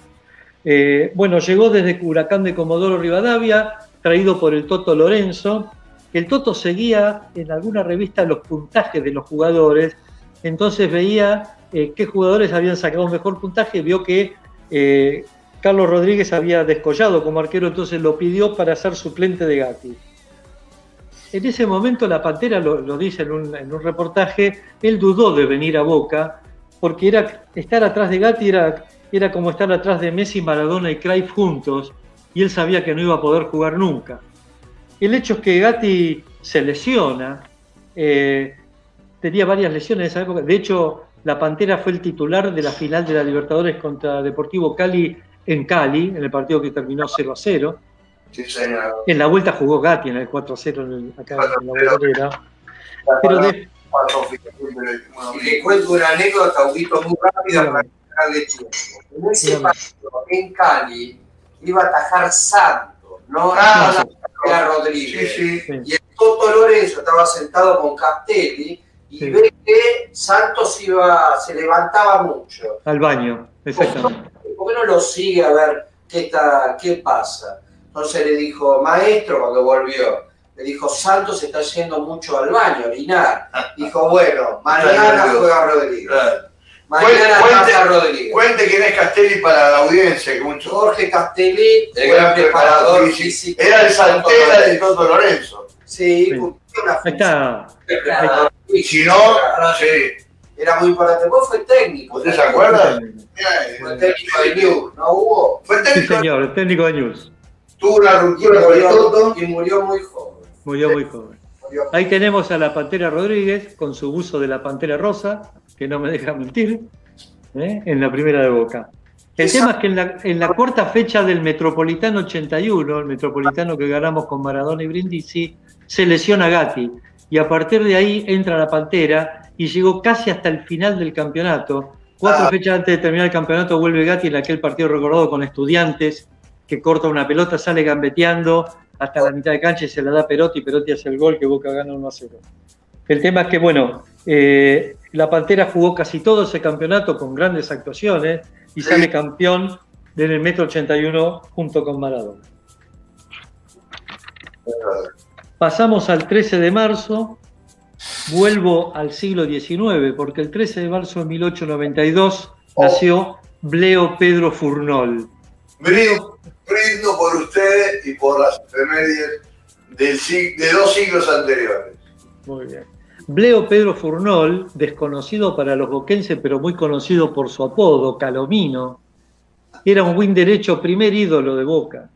Eh, bueno, llegó desde Huracán de Comodoro Rivadavia, traído por el Toto Lorenzo. El Toto seguía en alguna revista los puntajes de los jugadores, entonces veía eh, qué jugadores habían sacado un mejor puntaje, vio que eh, Carlos Rodríguez había descollado como arquero, entonces lo pidió para ser suplente de Gatti. En ese momento la Pantera, lo, dice en un, en un reportaje, él dudó de venir a Boca, porque era, estar atrás de Gatti era, era como estar atrás de Messi, Maradona y Cruyff juntos, y él sabía que no iba a poder jugar nunca. el hecho es que Gatti se lesiona, eh, tenía varias lesiones en esa época, de hecho la Pantera fue el titular de la final de la Libertadores contra Deportivo Cali en Cali, en el partido que terminó 0 a 0. Sí, señor. En la vuelta jugó Gatti en el 4 a 0 en el- acá en la bolera. Pero de- bueno, Y le cuento una anécdota, Huguito, muy rápida para dejarle tiempo. En ese partido, en Cali, iba a atajar Santos, no Ah, era Rodríguez. sí. sí. Y el Toto Lorenzo estaba sentado con Castelli y Sí. ve que Santos iba, se levantaba mucho. al baño, exactamente. ¿Por qué no lo sigue a ver qué, está, qué pasa? Entonces le dijo, maestro, cuando volvió, le dijo, Santos está yendo mucho al baño, a orinar. Dijo, bueno, mañana juega Rodríguez. Mañana Cuente- pasa Rodríguez. Cuente quién es Castelli para la audiencia, que mucho. Jorge Castelli, El fue gran preparador físico. físico. Era el Santera de Toto Lorenzo. Sí, Sí. cumplió una Ahí está. función. Y si no, sí. Era muy importante. Vos fue técnico. ¿Usted se acuerda? Fue técnico de News, ¿no hubo? Fue Sí, técnico, señor, el técnico de News. tuvo una ruptura con el Toto. y murió muy joven. Murió muy joven. Murió- Ahí tenemos a la Pantera Rodríguez con su buzo de la Pantera Rosa, que no me deja mentir, ¿eh? en la primera de Boca. El tema es que en la, en la cuarta fecha del Metropolitano 81, el Metropolitano que ganamos con Maradona y Brindisi, se lesiona Gatti y a partir de ahí entra la Pantera y llegó casi hasta el final del campeonato. Cuatro Ah. fechas antes de terminar el campeonato vuelve Gatti en aquel partido recordado con estudiantes, que corta una pelota, sale gambeteando hasta la mitad de cancha y se la da Perotti, Perotti hace el gol que Boca gana 1 a 0. El tema es que, bueno, eh, la Pantera jugó casi todo ese campeonato con grandes actuaciones y Sí. sale campeón en el Metro 81 junto con Maradona. Pasamos al 13 de marzo, vuelvo al siglo XIX, porque el 13 de marzo de 1892 Oh. nació Bleo Pedro Furnol. Brindo, brindo por ustedes y por las efemérides de dos siglos anteriores. Muy bien. Bleo Pedro Furnol, desconocido para los boquenses, pero muy conocido por su apodo, Calomino, era un win derecho, primer ídolo de Boca.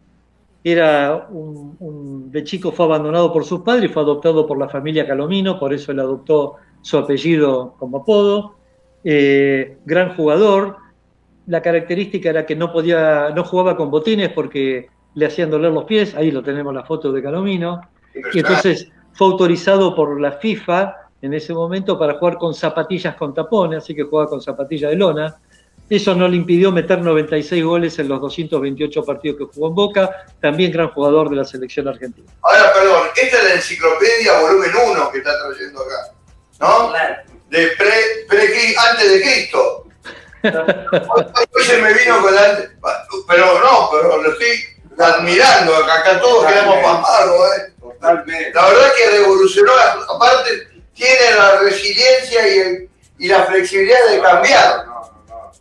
Era un, un- de chico fue abandonado por sus padres y fue adoptado por la familia Calomino, por eso él adoptó su apellido como apodo. Eh, gran jugador. La característica era que no podía, no jugaba con botines porque le hacían doler los pies. Ahí lo tenemos la foto de Calomino. Y entonces fue autorizado por la FIFA en ese momento para jugar con zapatillas con tapones, así que jugaba con zapatillas de lona. Eso no le impidió meter 96 goles en los 228 partidos que jugó en Boca, también gran jugador de la selección argentina. Ahora, perdón, esta es la enciclopedia volumen 1 que está trayendo acá, ¿no? Claro. De pre, pre, antes de Cristo. Hoy se me vino con la... Pero no, pero lo estoy admirando, acá, acá todos quedamos pasmados, ¿eh? Totalmente. La verdad que revolucionó, aparte tiene la resiliencia y, el- y la flexibilidad de cambiar. No.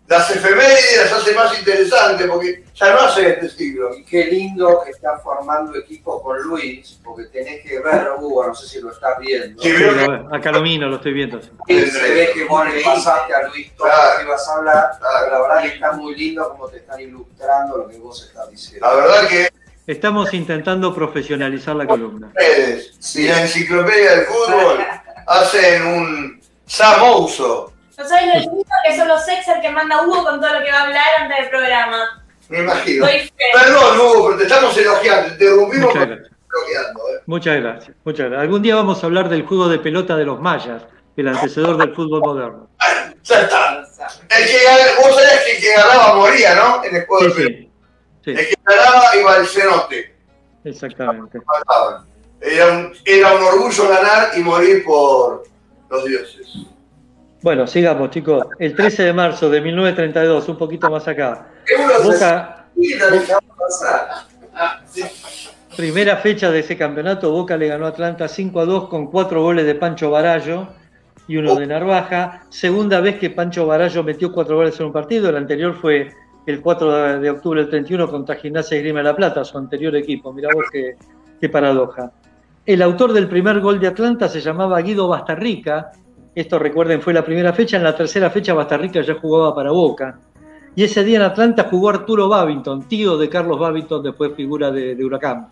Las efemérides las hace más interesantes porque ya no hace este siglo. Y qué lindo que está formando equipo con Luis, porque tenés que ver, Hugo, no sé si lo estás viendo. Sí, Sí, lo ve, a Calomino lo estoy viendo. sí. Se ve que vos le pasaste a Luis todo Claro. lo que ibas a hablar, pero la verdad que está muy lindo como te están ilustrando lo que vos estás diciendo. La verdad que Estamos intentando profesionalizar la columna. ustedes y la enciclopedia del fútbol hacen un samouso. No sabes lo lindo que son los ex el que manda Hugo con todo lo que va a hablar antes del programa. Me imagino. Perdón, Hugo, pero te estamos elogiando, te interrumpimos Muchas porque te gracias. estamos elogiando. ¿eh? Muchas gracias. Muchas gracias. Algún día vamos a hablar del juego de pelota de los mayas, el antecedor del fútbol moderno. Ya está. El que, vos sabés que el que ganaba moría, ¿no? En el juego Sí, de pelota. sí. Sí, El que ganaba iba al cenote. exactamente. mataban. Era un, era un orgullo ganar y morir por los dioses. Bueno, sigamos, chicos. El 13 de marzo de 1932, un poquito más acá. Boca, primera fecha de ese campeonato, Boca le ganó a Atlanta 5 a 2 con cuatro goles de Pancho Barallo y uno de Narvaja. Segunda vez que Pancho Barallo metió cuatro goles en un partido. El anterior fue el 4 de- de octubre del 31 contra Gimnasia y Grima de la Plata, su anterior equipo. Mirá vos qué, qué paradoja. El autor del primer gol de Atlanta se llamaba Guido Bastarrica. Esto recuerden, fue la primera fecha. En la tercera fecha Bastarrica ya jugaba para Boca. Y ese día en Atlanta jugó Arturo Babington, tío de Carlos Babington, después figura de, de Huracán.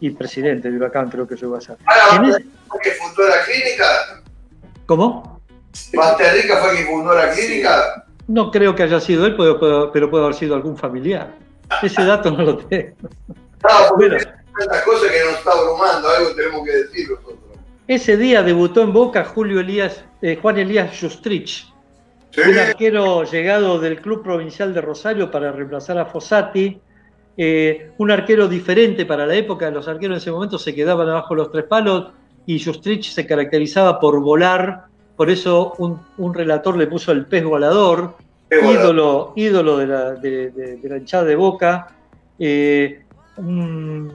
y presidente de Huracán creo que llegó a ser. Ah, En ese- ¿fue que fundó la clínica? ¿Cómo? ¿Basterrica fue quien fundó la clínica? No creo que haya sido él, pero, pero- pero puede haber sido algún familiar. Ese dato no lo tengo. No, porque Bueno. hay tantas cosas que nos está abrumando, algo tenemos que decir nosotros. Ese día debutó en Boca Julio Elías, eh, Juan Elías Justrich, Sí, un arquero llegado del Club Provincial de Rosario para reemplazar a Fossati. eh, un arquero diferente para la época, los arqueros en ese momento se quedaban abajo los tres palos y Justrich se caracterizaba por volar, por eso un, un relator le puso el pez volador, ídolo, ídolo de la, de, de- de la hinchada de Boca, eh, un,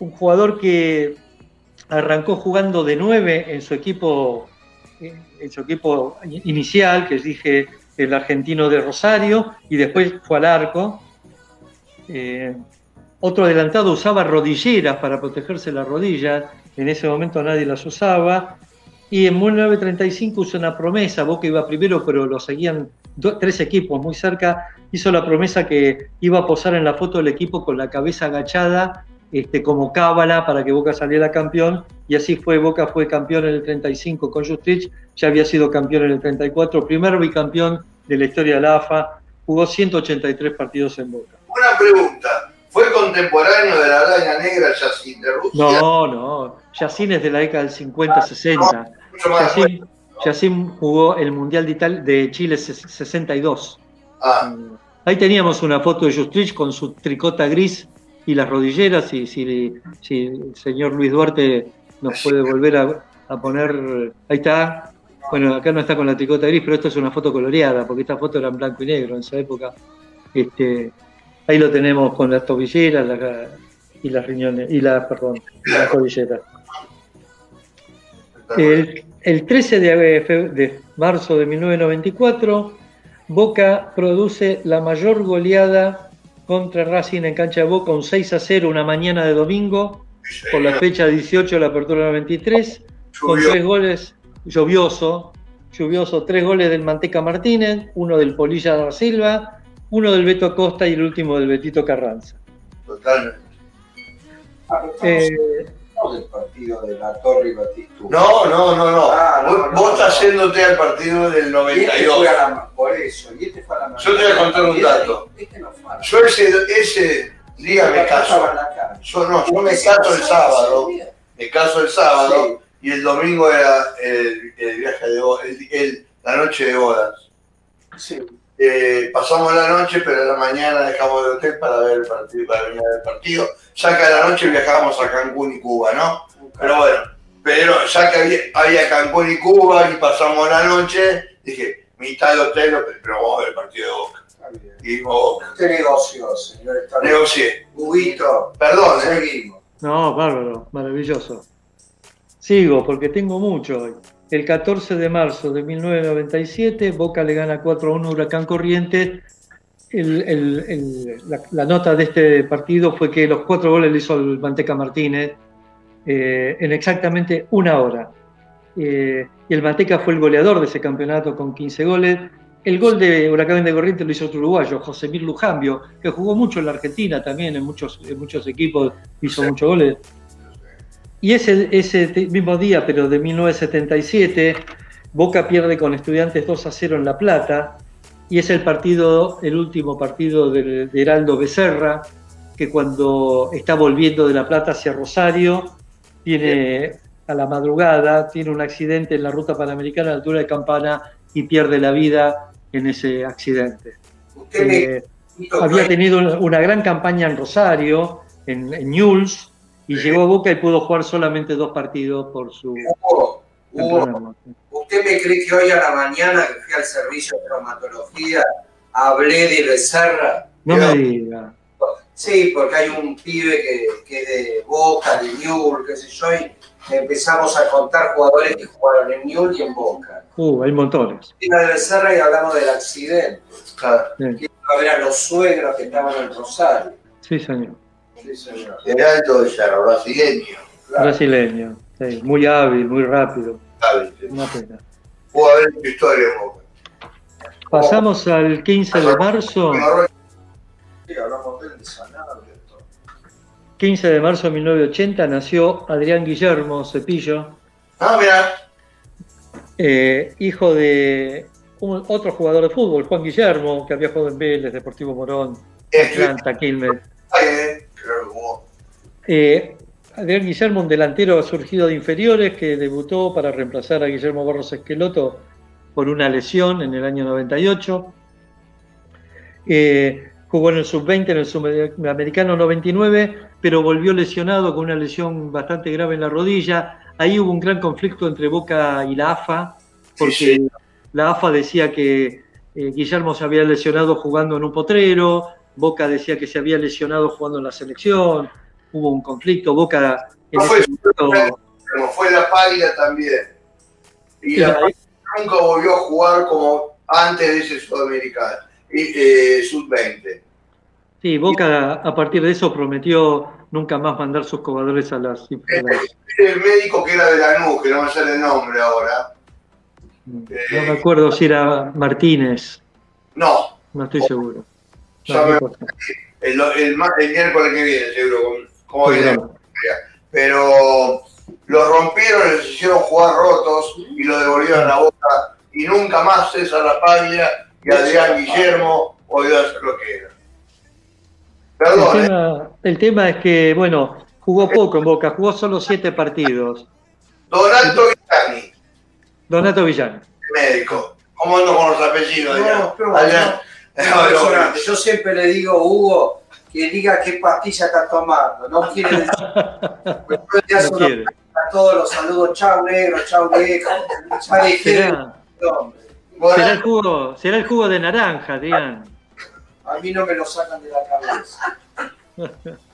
un jugador que arrancó jugando de nueve en su equipo, en su equipo inicial, que dije el argentino de Rosario, y después fue al arco. Eh, otro adelantado usaba rodilleras para protegerse las rodillas, en ese momento nadie las usaba. Y en 1935 hizo una promesa, Boca iba primero, pero lo seguían tres equipos muy cerca, hizo la promesa que iba a posar en la foto del equipo con la cabeza agachada, este, como cábala para que Boca saliera campeón, y así fue, Boca fue campeón en el 35 con Justrich, ya había sido campeón en el 34, primer bicampeón de la historia de la AFA, jugó 183 partidos en Boca. Una pregunta. ¿Fue contemporáneo de la araña negra Yacine de Rusia? No, no, Yacine es de la década del 50-60. Mucho más Yacine, jugó el Mundial de, Ital- de Chile ses- 62. Ah, Ahí teníamos una foto de Justrich con su tricota gris y las rodilleras. Y si, si el señor Luis Duarte nos puede volver a, a poner. Ahí está. Bueno, acá no está con la tricota gris, pero esta es una foto coloreada, porque esta foto era en blanco y negro en esa época. Este, ahí lo tenemos con las tobilleras la- y las riñones, y las, perdón, las rodilleras. El, el 13 de, fe- de marzo de 1994, Boca produce la mayor goleada contra Racing en cancha de Boca, un 6 a 0 una mañana de domingo, por la fecha 18 de la apertura 93, con Llovió. tres goles, lluvioso, lluvioso, tres goles del Manteca Martínez, uno del Polilla da Silva, uno del Beto Acosta y el último del Betito Carranza. totalmente. Eh, del partido de la Torre y Batistú. No, no, no, no. Ah, no, vos no, vos no. estás yéndote al partido del Y este 92. fue a la, por eso, y este fue a la Yo te voy a contar un Y este- dato. Este no fue a la Yo ese, ese día me caso. Yo no, yo me caso el sábado. Me caso el sábado y el domingo era el, el viaje de el- la noche de bodas. Sí. Eh, pasamos la noche, pero a la mañana dejamos el hotel para ver el partido, para venir a ver el partido. Ya que a la noche viajábamos a Cancún y Cuba, ¿no? Pero bueno, pero ya que había, había Cancún y Cuba y pasamos la noche, dije, mitad de hotel, pero vamos a ver el partido de Boca. Y Boca. Usted negoció, señor. Negocié. Huguito, Perdón, ¿eh? seguimos. No, bárbaro, maravilloso. Sigo, porque tengo mucho hoy. El 14 de marzo de 1997, Boca le gana 4 a 1 a Huracán Corrientes. El- el- el- la, la nota de este partido fue que los cuatro goles le hizo el Manteca Martínez eh, en exactamente una hora. Eh, y el Manteca fue el goleador de ese campeonato con 15 goles. El gol de Huracán de Corrientes lo hizo otro uruguayo, José Mir Lujambio, que jugó mucho en la Argentina también, en muchos, en muchos equipos, hizo Sí. muchos goles. Y ese, ese mismo día, pero de 1977, Boca pierde con Estudiantes 2 a 0 en La Plata, y es el partido, el último partido de, de Heraldo Becerra, que cuando está volviendo de La Plata hacia Rosario, tiene a la madrugada, tiene un accidente en la ruta panamericana a la altura de Campana y pierde la vida en ese accidente. Eh, había tenido una- gran campaña en Rosario, en, en Newell's, y llegó a Boca y pudo jugar solamente dos partidos por su Hugo. ¿usted me cree que hoy a la mañana que fui al servicio de traumatología hablé de Becerra? No me diga. Sí, porque hay un pibe que, que es de Boca, de Newell, qué sé yo, y empezamos a contar jugadores que jugaron en Newell y en Boca. Uh, hay montones. Era de Becerra y hablamos del accidente. Quiero ver a los suegros que estaban en Rosario. Sí, señor. Sí, señor. Heraldo de Cerro, brasileño. Claro. Brasileño. Sí, muy hábil, muy rápido. ¿sabes? Una pena. Pudo haber hecho historia Boca. Pasamos al 15 de marzo. Sí, hablamos del de Sanabria, todo. 15 de marzo de 1980 nació Adrián Guillermo Cepillo, Ah, mira. eh, hijo de un- otro jugador de fútbol, Juan Guillermo, que había jugado en Vélez, Deportivo Morón, Este, Atlanta, Quilmes. eh. Eh, Adrián Guillermo, un delantero surgido de inferiores que debutó para reemplazar a Guillermo Barros Esqueloto por una lesión en el año 98. Eh, jugó en el sub-20, en el sudamericano 99, pero volvió lesionado con una lesión bastante grave en la rodilla. Ahí hubo un gran conflicto entre Boca y la AFA, porque Sí, la AFA decía que eh, Guillermo se había lesionado jugando en un potrero, Boca decía que se había lesionado jugando en la selección, hubo un conflicto, Boca en No fue momento- Como fue la pálida también. Y la la- pálida nunca volvió a jugar como antes de ese sudamericano. Y, eh, sub-20. sí, Boca a partir de eso prometió nunca más mandar sus jugadores a las... a las- El médico que era de Lanús, que no me sale el nombre ahora. no me acuerdo si era Martínez, No, no estoy seguro. No, me- el, el, el miércoles que viene, seguro. con- Como. Pero los rompieron, les hicieron jugar rotos y lo devolvieron a la boca. Y nunca más César La Paglia y Adrián Guillermo volvió a ser lo que era. El Perdón, ¿eh? tema, el tema es que, bueno, jugó poco en Boca, jugó solo siete partidos. Donato Villani, Donato Villani. médico. ¿Cómo ando con los apellidos? ya? No, pero yo siempre le digo a Hugo que diga qué pastilla está tomando. No quiere decir. Después le hace No unos- quiere. a todos los saludos. Chau, negro, chau, viejo. Ya Será, el jugo, será el jugo de naranja, Adrián. A mí no me lo sacan de la cabeza.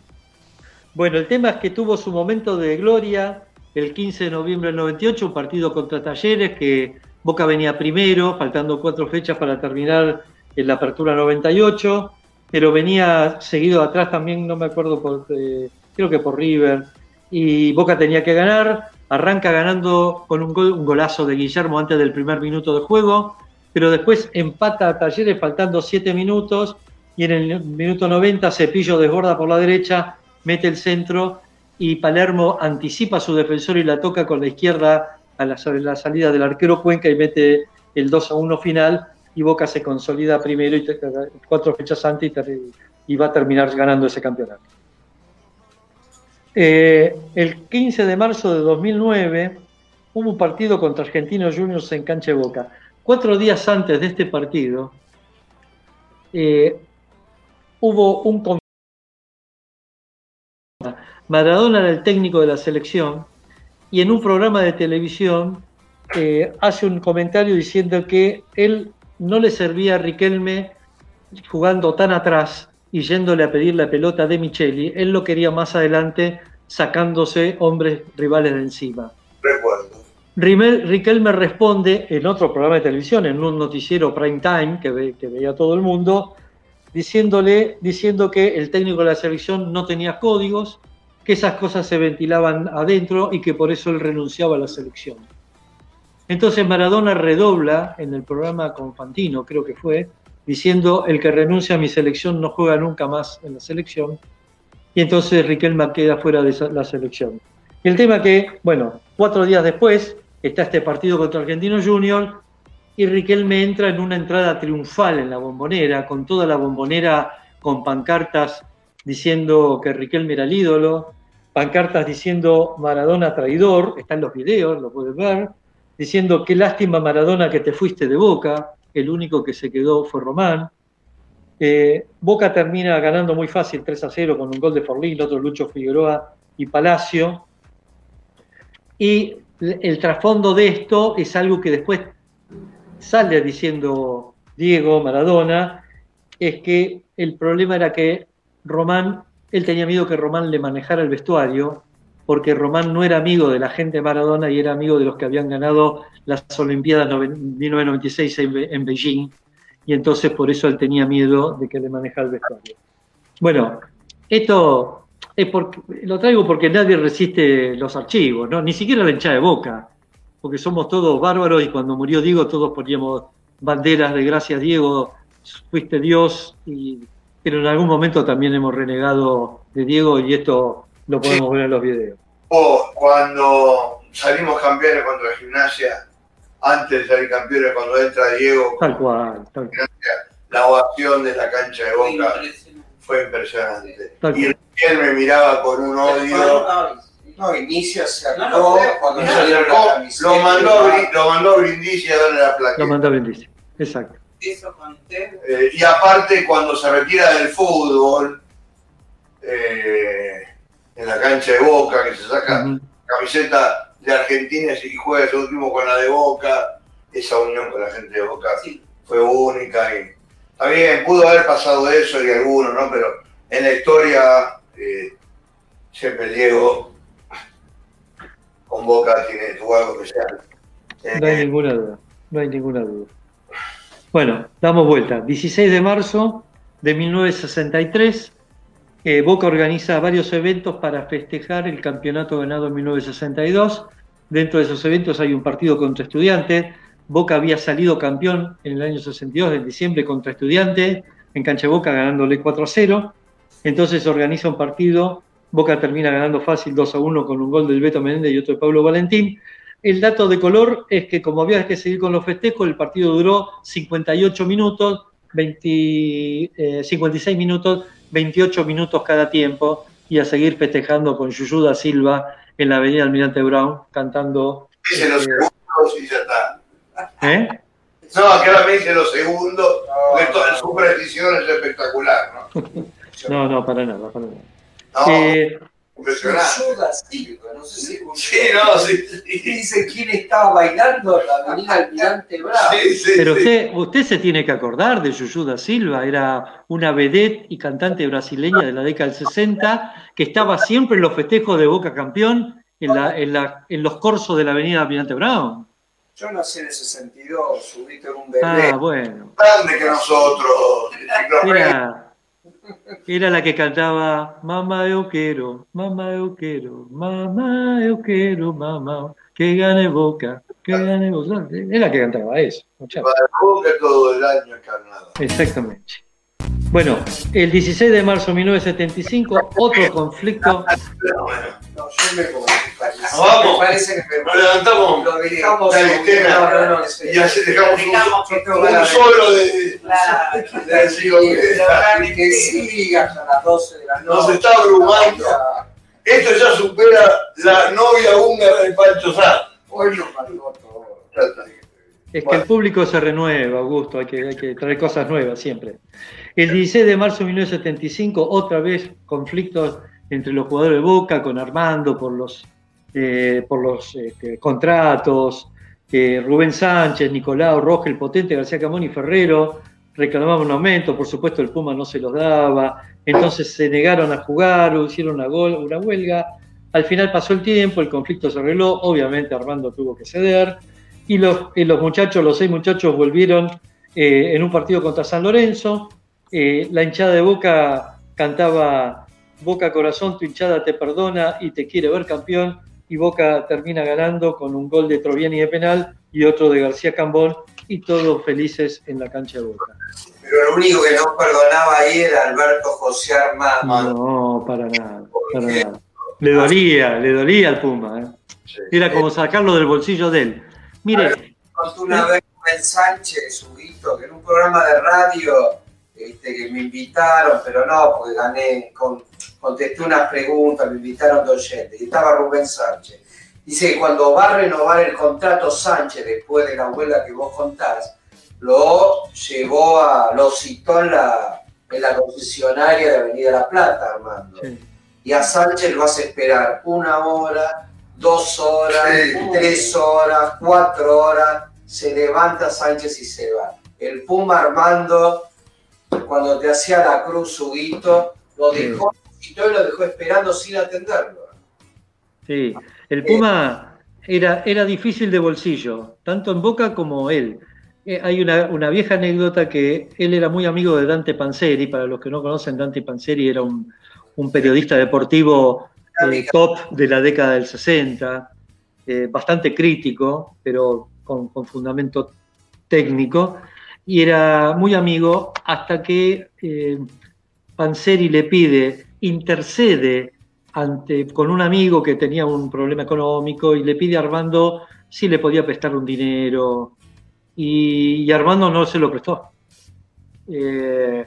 Bueno, el tema es que tuvo su momento de gloria el 15 de noviembre del 98, un partido contra Talleres, que Boca venía primero, faltando cuatro fechas para terminar en la apertura 98, pero venía seguido atrás también, no me acuerdo, por, eh, creo que por River, y Boca tenía que ganar, arranca ganando con un, gol- un golazo de Guillermo antes del primer minuto de juego, pero después empata a Talleres faltando siete minutos, y en el minuto 90 Cepillo desborda por la derecha, mete el centro y Palermo anticipa a su defensor y la toca con la izquierda a la, la salida del arquero Cuenca y mete el 2 a 1 final y Boca se consolida primero y cuatro fechas antes y, va a terminar ganando ese campeonato. Eh, el 15 de marzo de 2009 hubo un partido contra Argentinos Juniors en cancha de Boca. Cuatro días antes de este partido eh, hubo un Maradona era el técnico de la selección y en un programa de televisión eh, hace un comentario diciendo que él no le servía a Riquelme jugando tan atrás y yéndole a pedir la pelota de Micheli, él lo quería más adelante sacándose hombres rivales de encima. recuerdo. Riquelme responde en otro programa de televisión, en un noticiero prime time que, ve- que veía todo el mundo, diciéndole, diciendo que el técnico de la selección no tenía códigos, que esas cosas se ventilaban adentro y que por eso él renunciaba a la selección. Entonces Maradona redobla en el programa con Fantino, creo que fue, diciendo el que renuncia a mi selección no juega nunca más en la selección. Y entonces Riquelme queda fuera de la selección. El tema que, bueno, cuatro días después está este partido contra Argentino Junior y Riquelme entra en una entrada triunfal en la bombonera, con toda la bombonera con pancartas diciendo que Riquelme era el ídolo, pancartas diciendo Maradona traidor, están los videos, lo puedes ver, diciendo qué lástima Maradona que te fuiste de Boca, el único que se quedó fue Román. Eh, Boca termina ganando muy fácil 3 a 0 con un gol de Forlín, otro Lucho Figueroa y Palacio. Y el trasfondo de esto es algo que después sale diciendo Diego Maradona, es que el problema era que Román, él tenía miedo que Román le manejara el vestuario, porque Román no era amigo de la gente de Maradona y era amigo de los que habían ganado las Olimpiadas noven- 1996 en, Be- en Beijing, y entonces por eso él tenía miedo de que le manejara el vestuario. Bueno, esto es porque, lo traigo porque nadie resiste los archivos, ¿no? ni siquiera la hinchada de boca, porque somos todos bárbaros y cuando murió Diego todos poníamos banderas de gracias Diego, fuiste Dios y, pero en algún momento también hemos renegado de Diego y esto lo podemos ver en los videos. O cuando salimos campeones contra la gimnasia, antes de salir campeones, cuando entra Diego, Tal cual, tal cual. la ovación de la cancha de Fue Boca impresionante. fue impresionante. Y él me miraba con un odio. No, Inicia se no, cuando la camiseta. Lo mandó, a lo mandó a Brindisi a darle la Lo plaqueta. manda Brindisi. Exacto. Eso. Eh, y aparte, cuando se retira del fútbol, eh, en la cancha de Boca, que se saca camiseta de Argentina y juega ese último con la de Boca, esa unión con la gente de Boca Sí. fue única. Y, está bien, pudo haber pasado eso y alguno, ¿no? Pero en la historia, eh, siempre el Diego con Boca tiene tuvo algo especial. Eh, No hay ninguna duda, no hay ninguna duda. Bueno, damos vuelta. 16 de marzo de 1963, eh, Boca organiza varios eventos para festejar el campeonato ganado en 1962. Dentro de esos eventos hay un partido contra estudiantes. Boca había salido campeón en el año 62, en diciembre, contra estudiantes, en cancha Boca ganándole 4 a 0. Entonces organiza un partido, Boca termina ganando fácil 2 a 1 con un gol del Beto Menéndez y otro de Pablo Valentín. El dato de color es que como había que seguir con los festejos, el partido duró 58 minutos, 20, eh, 56 minutos, 28 minutos cada tiempo, y a seguir festejando con Yuyu da Silva en la avenida Almirante Brown, cantando... dice los eh, segundos y ya está. ¿eh? No, que ahora me dice los segundos, porque toda su precisión es espectacular, ¿no? No, no, para nada, para nada. No, Eh, impresionante. Silva, no sé si Sí, no, sí, Y sí. dice quién estaba bailando en la avenida Almirante Bravo. Sí, sí, Pero sí. usted, usted se tiene que acordar de Yuyu da Silva, era una vedette y cantante brasileña de la década del 60, que estaba siempre en los festejos de Boca Campeón, en, la- en la- en los corsos de la avenida Almirante Brown. Yo nací en el 62, subiste en un bebé. Ah, bueno. grande que nosotros. enciclopedia. Era, la que cantaba Mamá eu quero, mamá eu quero, mamá eu quero, mamá, que gane Boca, que gane Boca. Era la que cantaba eso. Para Boca todo el año. Exactamente. Bueno, el 16 de marzo de 1975, otro conflicto. Pero bueno, No, yo me me parece, Vamos. me parece que me nos levantamos lo dejamos. la No, no, no, y así dejamos un, un de- solo de, Claro. de que siga hasta las 12 de la noche. Nos está abrumando. Esto ya supera la novia húngara de Pancho Sá. Hoy nos mató todo. Es que el público se renueva, Augusto, hay que, hay que traer cosas nuevas siempre. El 16 de marzo de 1975, otra vez conflictos entre los jugadores de Boca con Armando por los, eh, por los este, contratos. eh, Rubén Sánchez, Nicolau, Rogel, Potente, García Camón y Ferrero reclamaban un aumento, por supuesto el Puma no se los daba, entonces se negaron a jugar, hicieron una, gol- una huelga. Al final pasó el tiempo, el conflicto se arregló, obviamente Armando tuvo que ceder y los, y los muchachos, los seis muchachos volvieron eh, en un partido contra San Lorenzo. Eh, la hinchada de Boca cantaba Boca Corazón, tu hinchada te perdona y te quiere ver campeón. Y Boca termina ganando con un gol de Troviani de penal y otro de García Cambón y todos felices en la cancha de Boca. Pero el único que no perdonaba ahí era Alberto José Armando. No, para nada, para nada. Le dolía, le dolía al Puma. ¿eh? Era como sacarlo del bolsillo de él. Mire, Contó una vez Rubén Sánchez, su hito, que en un programa de radio este, que me invitaron, pero no, porque gané, con, contesté unas preguntas, me invitaron de oyentes, y estaba Rubén Sánchez. Dice que cuando va a renovar el contrato Sánchez después de la huelga que vos contás, lo llevó a, lo citó en la, en la concesionaria de Avenida La Plata, Armando. sí. Y a Sánchez lo hace esperar una hora, dos horas, Sí. tres horas, cuatro horas. Se levanta Sánchez y se va. El Puma Armando, cuando te hacía la cruz, su guito, lo dejó, y todo lo dejó esperando sin atenderlo. Sí, el Puma era, era difícil de bolsillo, tanto en Boca como él. Eh, hay una, una vieja anécdota que él era muy amigo de Dante Panzeri, para los que no conocen, Dante Panzeri era un, un periodista deportivo eh, top de la década del 60, eh, bastante crítico, pero con, con fundamento técnico, y era muy amigo hasta que eh, Panzeri le pide, intercede ante, con un amigo que tenía un problema económico y le pide a Armando si le podía prestar un dinero. Y, y Armando no se lo prestó. Eh,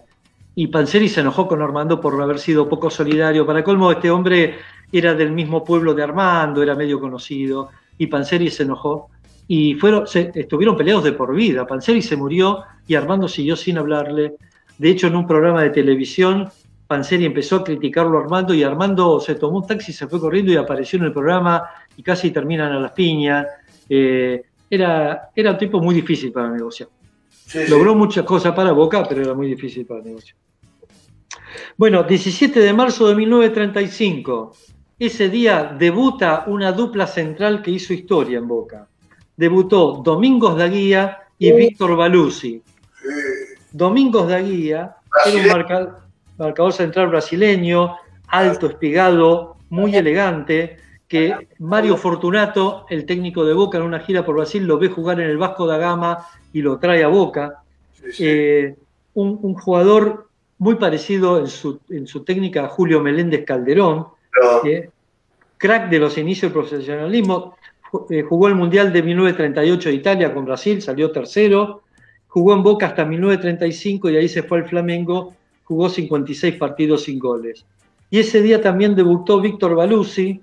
y Panzeri se enojó con Armando por haber sido poco solidario. Para colmo, este hombre era del mismo pueblo de Armando, era medio conocido, y Panzeri se enojó. Y fueron, se, estuvieron peleados de por vida. Panzeri se murió y Armando siguió sin hablarle. De hecho, en un programa de televisión, Panzeri empezó a criticarlo a Armando y Armando se tomó un taxi, se fue corriendo y apareció en el programa y casi terminan a las piñas. Eh, era, era un tipo muy difícil para negociar. Sí, sí. Logró muchas cosas para Boca, pero era muy difícil para negociar. Bueno, 17 de marzo de 1935. Ese día debuta una dupla central que hizo historia en Boca. Debutó Domingos Daguía y Víctor Baluzzi. Sí. Domingos Daguía era un marca- marcador central brasileño, alto, espigado, muy elegante, que Mario Fortunato, el técnico de Boca en una gira por Brasil, lo ve jugar en el Vasco da Gama y lo trae a Boca. Sí, sí. Eh, un, un jugador muy parecido en su, en su técnica a Julio Meléndez Calderón, crack de los inicios del profesionalismo, eh, jugó el Mundial de 1938 de Italia con Brasil, salió tercero, jugó en Boca hasta 1935 y ahí se fue al Flamengo, jugó 56 partidos sin goles. Y ese día también debutó Víctor Baluzzi,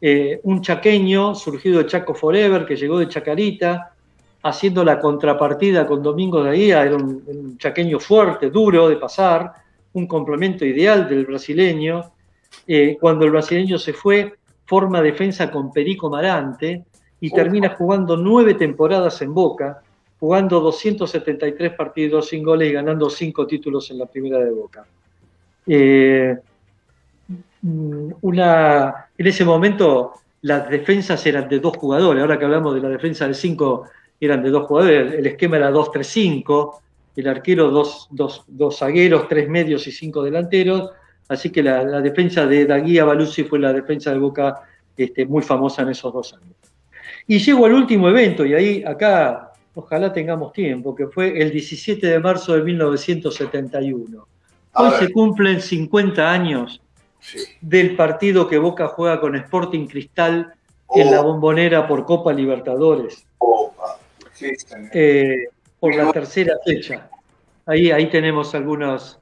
eh, un chaqueño surgido de Chaco Forever, que llegó de Chacarita, haciendo la contrapartida con Domingo de Aguía, era un chaqueño fuerte, duro de pasar, un complemento ideal del brasileño. Eh, cuando el brasileño se fue, forma defensa con Perico Marante y termina jugando nueve temporadas en Boca, jugando 273 partidos sin goles y ganando cinco títulos en la primera de Boca. Eh, una, en ese momento las defensas eran de dos jugadores, ahora que hablamos de la defensa de cinco, eran de dos jugadores, el esquema era 2-3-5, el arquero dos, dos, dos zagueros, tres medios y cinco delanteros, así que la, la defensa de Daguía Baluzzi fue la defensa de Boca este, muy famosa en esos dos años. Y llego al último evento, y ahí acá ojalá tengamos tiempo, que fue el 17 de marzo de 1971. A Hoy se cumplen 50 años Sí. del partido que Boca juega con Sporting Cristal en la bombonera por Copa Libertadores. Sí, eh, por la tercera fecha. Ahí, ahí tenemos algunas,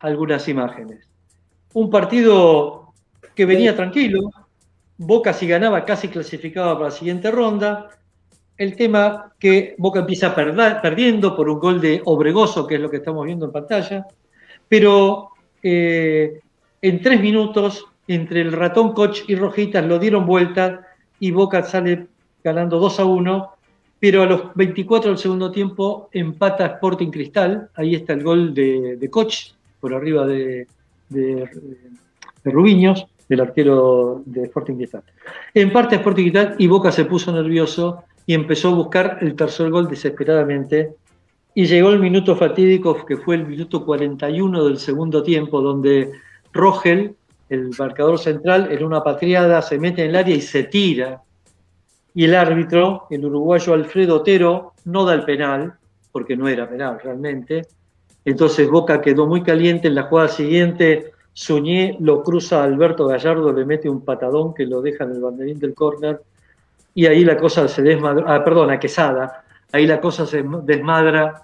algunas imágenes. Un partido que venía tranquilo, Boca si ganaba casi clasificaba para la siguiente ronda. El tema que Boca empieza perda- perdiendo por un gol de Obregoso, que es lo que estamos viendo en pantalla, pero eh, en tres minutos, entre el ratón Koch y Rojitas lo dieron vuelta y Boca sale ganando 2 a 1, pero a los 24 del segundo tiempo empata Sporting Cristal, ahí está el gol de, de Koch, por arriba de, de, Rubiños, del arquero de Sporting Cristal. Empata Sporting Cristal y Boca se puso nervioso y empezó a buscar el tercer gol desesperadamente. Y llegó el minuto fatídico, que fue el minuto 41 del segundo tiempo, donde Rogel, el marcador central, en una patriada se mete en el área y se tira. Y el árbitro, el uruguayo Alfredo Otero, no da el penal, porque no era penal realmente. Entonces Boca quedó muy caliente en la jugada siguiente. Suñé lo cruza a Alberto Gallardo, le mete un patadón que lo deja en el banderín del córner. Y ahí la cosa se desmadra. Ah, perdón, a Quesada. Ahí la cosa se desmadra.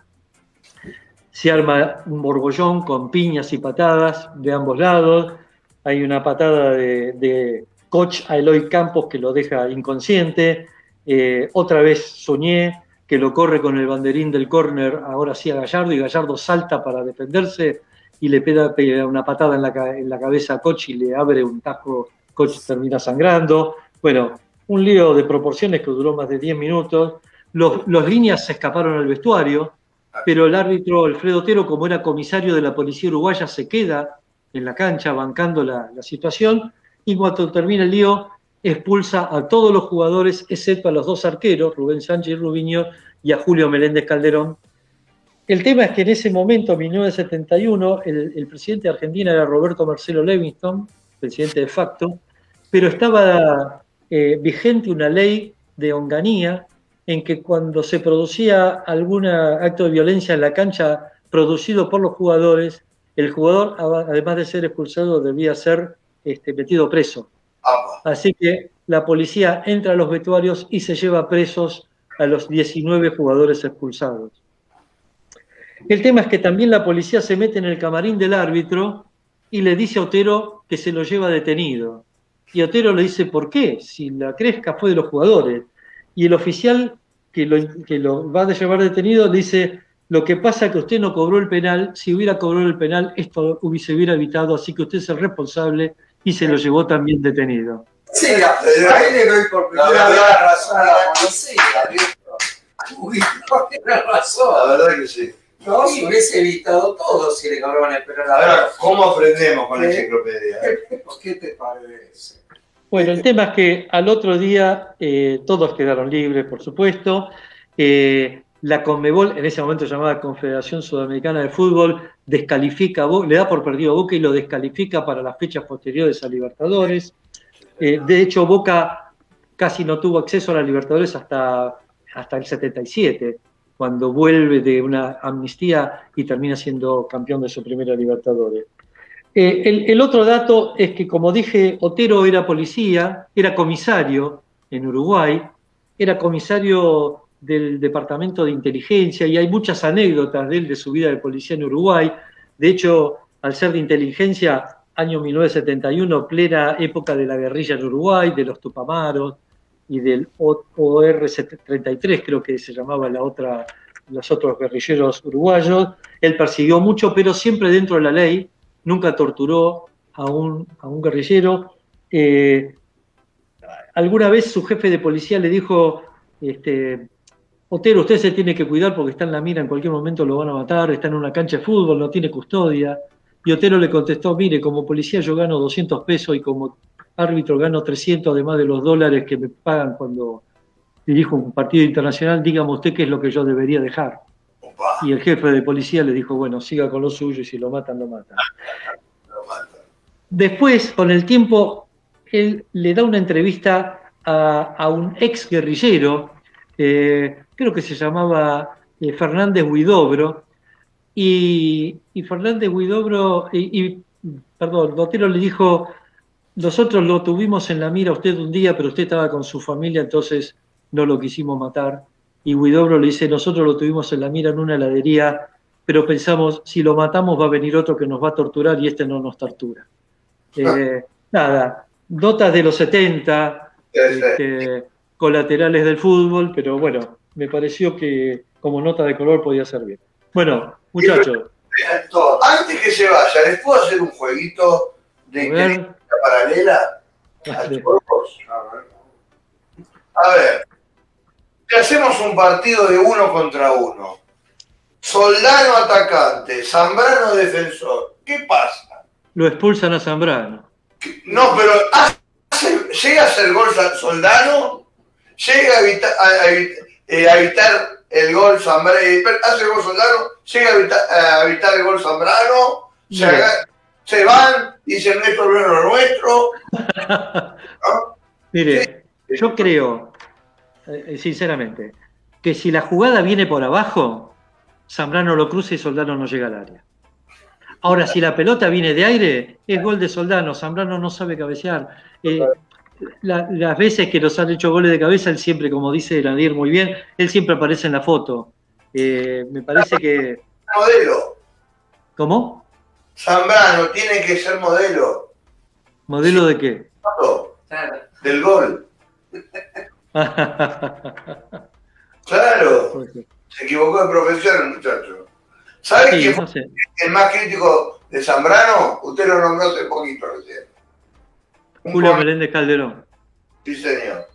Se arma un borbollón con piñas y patadas de ambos lados. Hay una patada de, de Koch a Eloy Campos que lo deja inconsciente. Eh, otra vez Soñé que lo corre con el banderín del córner, ahora sí a Gallardo, y Gallardo salta para defenderse y le pega, una patada en la, en la cabeza a Koch y le abre un tajo. Koch termina sangrando. Bueno, un lío de proporciones que duró más de 10 minutos. Los, los líneas se escaparon al vestuario, pero el árbitro Alfredo Otero, como era comisario de la policía uruguaya, se queda en la cancha bancando la, la situación y cuando termina el lío expulsa a todos los jugadores excepto a los dos arqueros, Rubén Sánchez y Rubiño, y a Julio Meléndez Calderón. El tema es que en ese momento, en 1971, el, el presidente de Argentina era Roberto Marcelo Levingston, presidente de facto, pero estaba eh, vigente una ley de onganía en que cuando se producía algún acto de violencia en la cancha producido por los jugadores, el jugador, además de ser expulsado, debía ser este, metido preso. Así que la policía entra a los vestuarios y se lleva presos a los 19 jugadores expulsados. El tema es que también la policía se mete en el camarín del árbitro y le dice a Otero que se lo lleva detenido. Y Otero le dice, ¿por qué? Si la cresca fue de los jugadores. Y el oficial que lo, va a llevar detenido dice, lo que pasa es que usted no cobró el penal, si hubiera cobrado el penal esto hubiese hubiera evitado, así que usted es el responsable y se lo llevó también detenido. Sí, a- ahí le doy por primera vez verdad- la razón a la policía, ¿viejo? Uy, no, tiene razón. La verdad que sí. No, se hubiese evitado todo si le cobraban el penal a Ahora, ¿cómo aprendemos con la enciclopedia? ¿Qué te parece? Bueno, el tema es que al otro día eh, todos quedaron libres, por supuesto. Eh, la Conmebol, en ese momento llamada Confederación Sudamericana de Fútbol, descalifica, le da por perdido a Boca y lo descalifica para las fechas posteriores a Libertadores. Eh, de hecho, Boca casi no tuvo acceso a la Libertadores hasta, hasta el 77, cuando vuelve de una amnistía y termina siendo campeón de su primera Libertadores. Eh, el otro dato es que, como dije, Otero era policía, era comisario en Uruguay, era comisario del Departamento de Inteligencia y hay muchas anécdotas de él de su vida de policía en Uruguay. De hecho, al ser de inteligencia, año 1971, plena época de la guerrilla en Uruguay, de los Tupamaros y del OR-33, creo que se llamaba la otra, los otros guerrilleros uruguayos. Él persiguió mucho, pero siempre dentro de la ley, nunca torturó a un, a un guerrillero. Eh, alguna vez su jefe de policía le dijo, este, Otero, usted se tiene que cuidar porque está en la mira, en cualquier momento lo van a matar, está en una cancha de fútbol, no tiene custodia. Y Otero le contestó, mire, como policía yo gano 200 pesos y como árbitro gano 300, además de los dólares que me pagan cuando dirijo un partido internacional, dígame usted qué es lo que yo debería dejar. Opa, Y el jefe de policía le dijo, bueno, siga con lo suyo y si lo matan, lo matan. lo. Después, con el tiempo, él le da una entrevista a, a un ex guerrillero, eh, creo que se llamaba eh, Fernández Huidobro, y, y Fernández Huidobro, y, y, perdón, Botero le dijo, nosotros lo tuvimos en la mira usted un día, pero usted estaba con su familia, entonces no lo quisimos matar. Y Huidobro le dice, nosotros lo tuvimos en la mira en una heladería, pero pensamos, si lo matamos va a venir otro que nos va a torturar y este no nos tortura. Eh, nada, notas de los 70, Sí, sí. este, colaterales del fútbol, pero bueno, me pareció que como nota de color podía ser bien. Bueno, muchachos. Antes que se vaya, ¿les puedo hacer un jueguito de inteligencia ver, paralela? a todos? A ver, si hacemos un partido de uno contra uno, Soldano atacante, Zambrano defensor, ¿qué pasa? lo expulsan a Zambrano. No, pero hace- llega a hacer gol Soldano, llega a evitar, a, eh, a evitar el gol Zambrano, hace el gol Soldano, llega a evitar, a evitar el gol Zambrano, se, se van, dicen no es lo nuestro. ¿no? Mire, yo creo, eh, sinceramente, que si la jugada viene por abajo, Zambrano lo cruza y Soldano no llega al área. Ahora, si la pelota viene de aire, es gol de Soldano. Zambrano no sabe cabecear. Eh, la- las veces que nos han hecho goles de cabeza, él siempre, como dice Nadir muy bien, él siempre aparece en la foto. Eh, me parece que. Modelo. ¿Cómo? Zambrano tiene que ser modelo ¿Modelo de qué? del gol. Claro, se equivocó de profesión el muchacho. ¿Sabe Sí, quién no sé. el más crítico de Zambrano? Usted lo nombró hace poquito recién. Julio Meléndez Calderón. Sí, señor.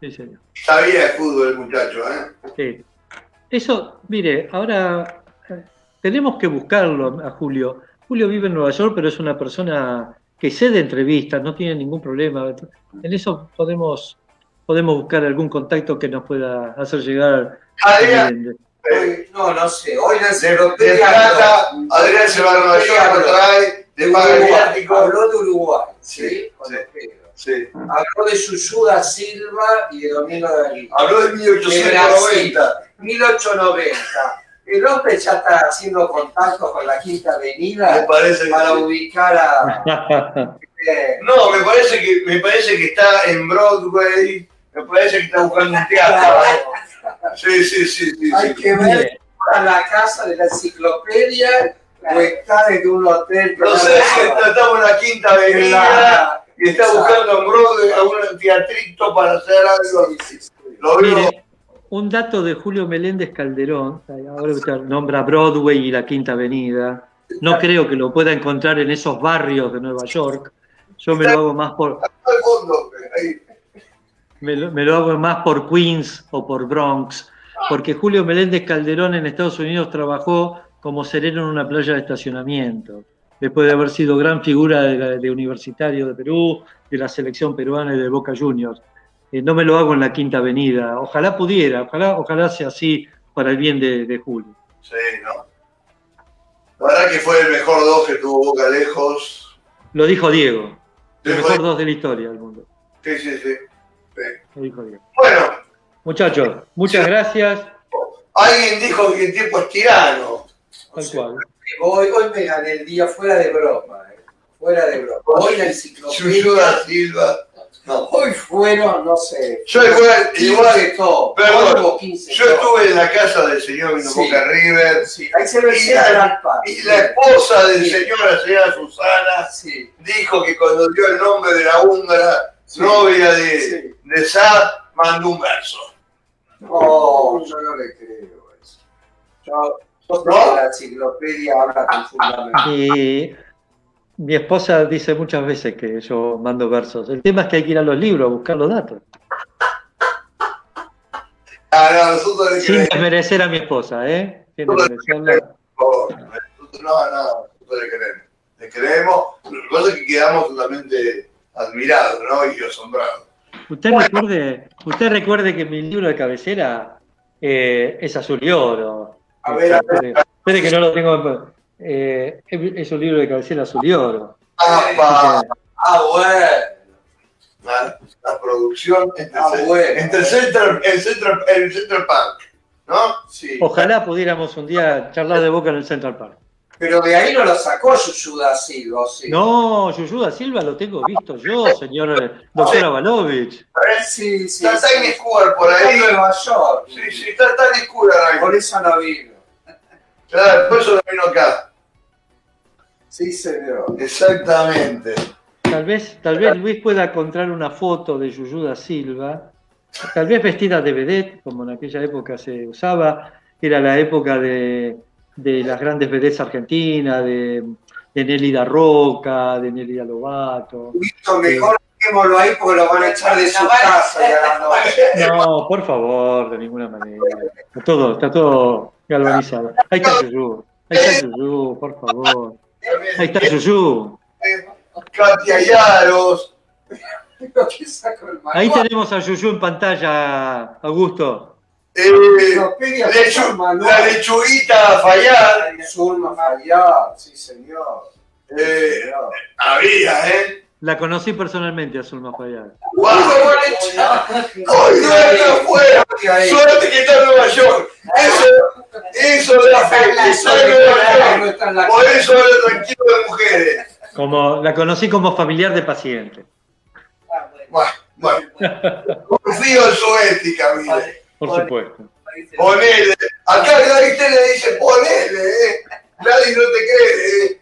Sí, señor. Sabía de fútbol el muchacho, ¿eh? Sí. Eso, mire, ahora eh, tenemos que buscarlo a Julio. Julio vive en Nueva York, pero es una persona que cede entrevistas, no tiene ningún problema. En eso podemos, podemos buscar algún contacto que nos pueda hacer llegar. Adrián, eh, Hoy- no, no sé. Hoy la de, de enciclopedia plata, Adrián se va a Nueva York, lo trae, Uruguay. Habló de Uruguay, Sí, ¿sí? Con sí. los Pedros. Sí. Habló de Susuda Silva y de Domingo Dalí. Habló de 1890. 1890. El hombre ya está haciendo contacto con la Quinta Me Avenida parece que para sí. ubicar a. eh, No, me parece que me parece que está en Broadway. Me parece que está buscando un teatro. Sí, sí, sí, sí. Hay sí. que ver a la casa de la enciclopedia o está en un hotel. No sé si estamos en la quinta avenida y está buscando en Broadway algún teatrito para hacer algo. Lo veo. Mire, un dato de Julio Meléndez Calderón, ahora usted nombra Broadway y la Quinta Avenida. No creo que lo pueda encontrar en esos barrios de Nueva York. Yo me lo hago más por, me lo, me lo hago más por Queens o por Bronx, porque Julio Meléndez Calderón en Estados Unidos trabajó como sereno en una playa de estacionamiento, después de haber sido gran figura de, Universitario de Perú, de la selección peruana y de Boca Juniors. Eh, no me lo hago en la Quinta Avenida. Ojalá pudiera, ojalá, ojalá sea así para el bien de, de Julio. Sí, ¿no? La verdad que fue el mejor dos que tuvo Boca lejos. Lo dijo Diego, el Sí, mejor dos de la historia del mundo. Sí, sí, sí. Lo dijo Diego. Bueno, Muchachos, muchas gracias. alguien dijo que el tiempo es tirano. Tal cual. Hoy, hoy me gané el día fuera de broma. eh, Fuera de broma. Hoy la enciclopedia. Silva. No. Hoy fueron, no sé. Yo igual, 15 igual, todo. perdón, Hoy hubo 15 yo estuve en la casa del señor Vino Sí. Boca River Sí, ahí se lo Y hicieron la- y la esposa del Sí. señor, la señora Susana, Sí, dijo que cuando dio el nombre de la húngara Sí. novia de, Sí. de Saad, mandó un verso. No, yo no le creo eso. Yo, la enciclopedia habla con fundamento. Y mi esposa dice muchas veces que yo mando versos. El tema es que hay que ir a los libros a buscar los datos. Ah, no, nosotros le Sin desmerecer a mi esposa, ¿eh? Sin desmerecerla. No, no, no, nosotros le creemos. Le creemos, lo que pasa es que quedamos totalmente admirados ¿no? y asombrados. Usted recuerde, usted recuerde que mi libro de cabecera eh, es azul y oro. A ver, a ver. Espere, que no lo tengo. eh, es un libro de cabecera azul y oro. ¡Apa! Ah, bueno. La, la producción entre, Ah, bueno. entre Central, el, Central, el Central Park, ¿no? Sí. Ojalá pudiéramos un día charlar de boca en el Central Park. Pero de ahí no lo sacó Yuyuda Silva, ¿o sí. No, Yuyu da Silva lo tengo visto yo, señor eh, doctor Avalovich. Sí, sí. Está sí. Tiny Square por Está ahí. en Nueva York. Sí, sí, está Tiny Square ahí. Por eso no vino. Claro, por eso no vino acá. Sí, señor. Exactamente. Tal vez, tal vez Luis pueda encontrar una foto de Yuyu da Silva, tal vez vestida de vedette, como en aquella época se usaba, era la época de, de las grandes vedettes argentinas, de, de Nelly da Roca, de Nelly da Lobato. Listo, mejor dejémoslo ahí porque lo van a echar de su casa noche. No, por favor, de ninguna manera. Está todo, está todo galvanizado. Ahí está Yuyu, ahí está Yuyu, por favor. Ahí está Yuyu. Katia Yaros. Pero ¿qué saco el Ahí tenemos a Yuyu en pantalla, Augusto. Eh, lechu- la lechuguita Fayad. Zulma Fayad, sí, señor. Eh, señor. había, ¿eh? La conocí personalmente a Zulma Fayad. ¡Guau! ¡Ay, Ay, suerte afuera! ahí. ¡Suerte que está en Nueva York! Eso, eso que Nueva York. en la Por eso hablo tranquilo de mujeres. Como, la conocí como familiar de paciente, Bueno, bueno. Confío en su ética, mire. por supuesto. Ponele. Acá Gladys te le dice ponele, ¿eh? Gladys no te cree, ¿eh?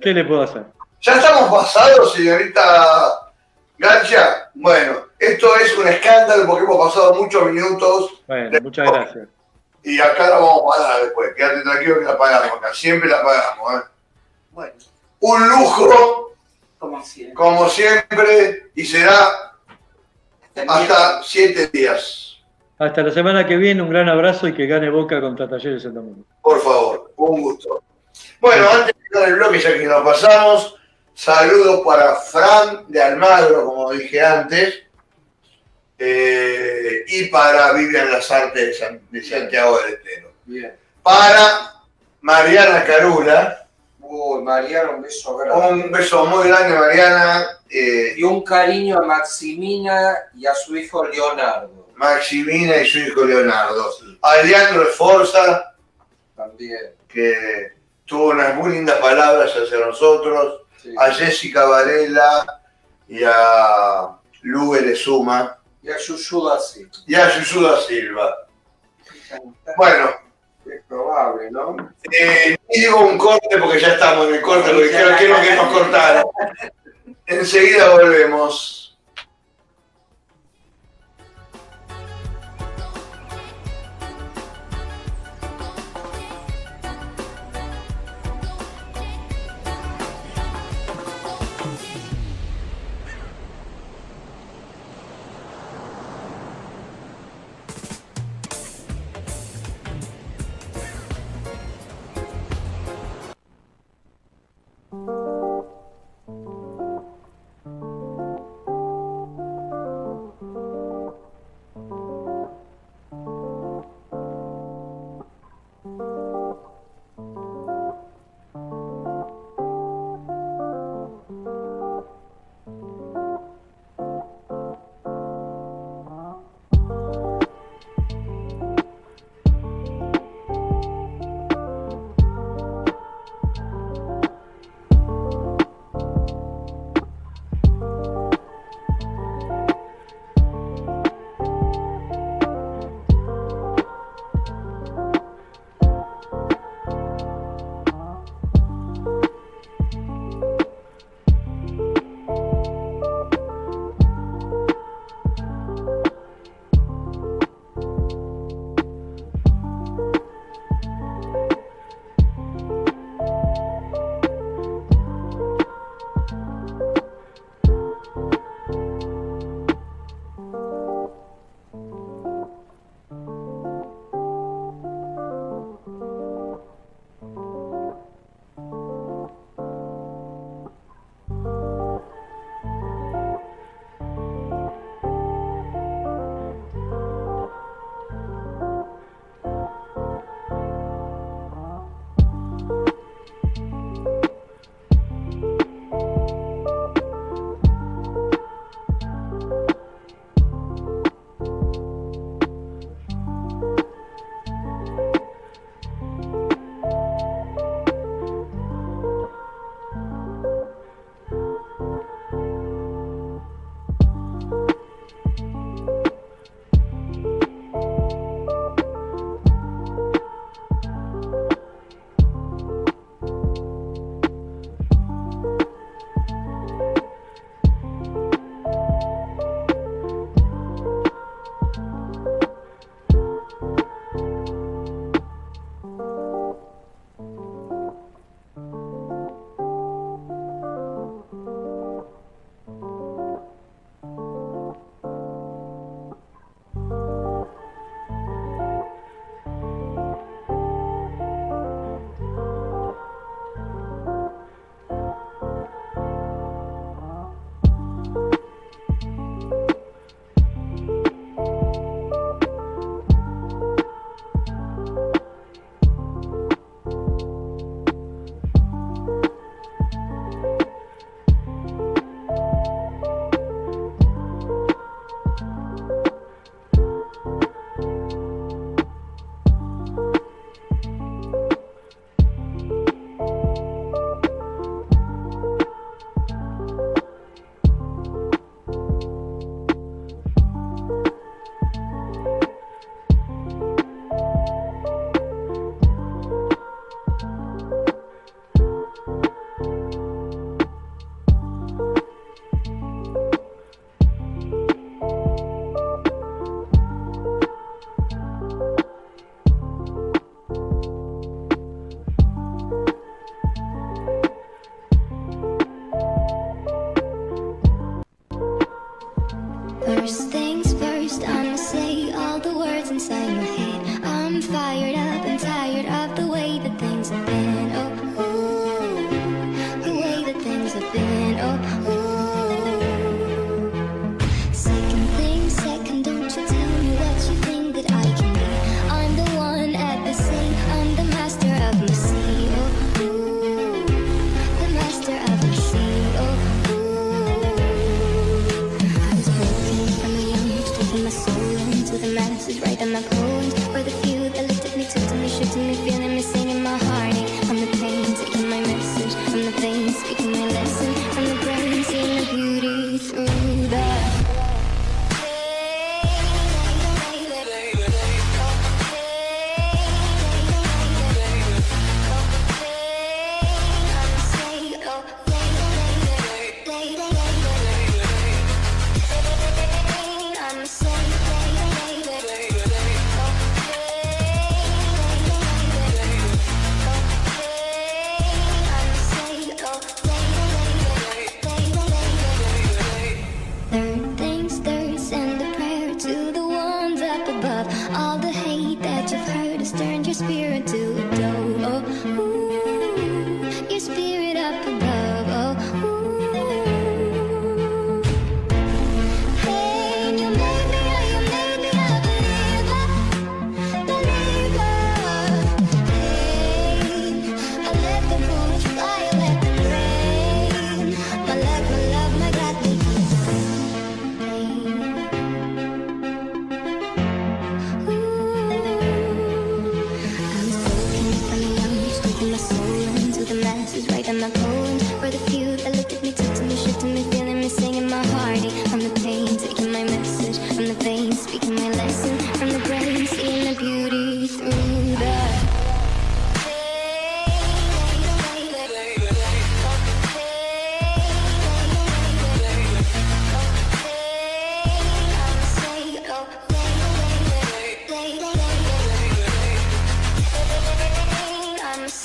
¿Qué le puedo hacer? ¿Ya estamos pasados, señorita Gancha? Bueno, esto es un escándalo porque hemos pasado muchos minutos Bueno, muchas gracias. y acá la vamos a pagar después. Quédate tranquilo que la pagamos acá. Siempre la pagamos, ¿eh? Bueno, Un lujo, como siempre. como siempre, y será hasta siete días. Hasta la semana que viene, un gran abrazo y que gane Boca contra Talleres en domingo. Por favor, un gusto. Bueno, antes de dar el bloque, ya que nos pasamos, saludos para Fran de Almagro, como dije antes, eh, y para Vivian Lazarte de, San- de Santiago del Estero. Bien. Para Mariana Carula, Uy, Mariana, un beso grande. Un beso muy grande, Mariana. Eh, Y un cariño a Maximina y a su hijo Leonardo Maximina y su hijo Leonardo. A Leandro Esforza, también. que tuvo unas muy lindas palabras hacia nosotros. Sí. A Jessica Varela y a Lu Suma Y a Yuyu así. y a Yusuda Silva. Bueno, Es probable, ¿no? eh, y digo un corte porque ya estamos en el corte, porque quiero, quiero que nos cortaran. Enseguida volvemos.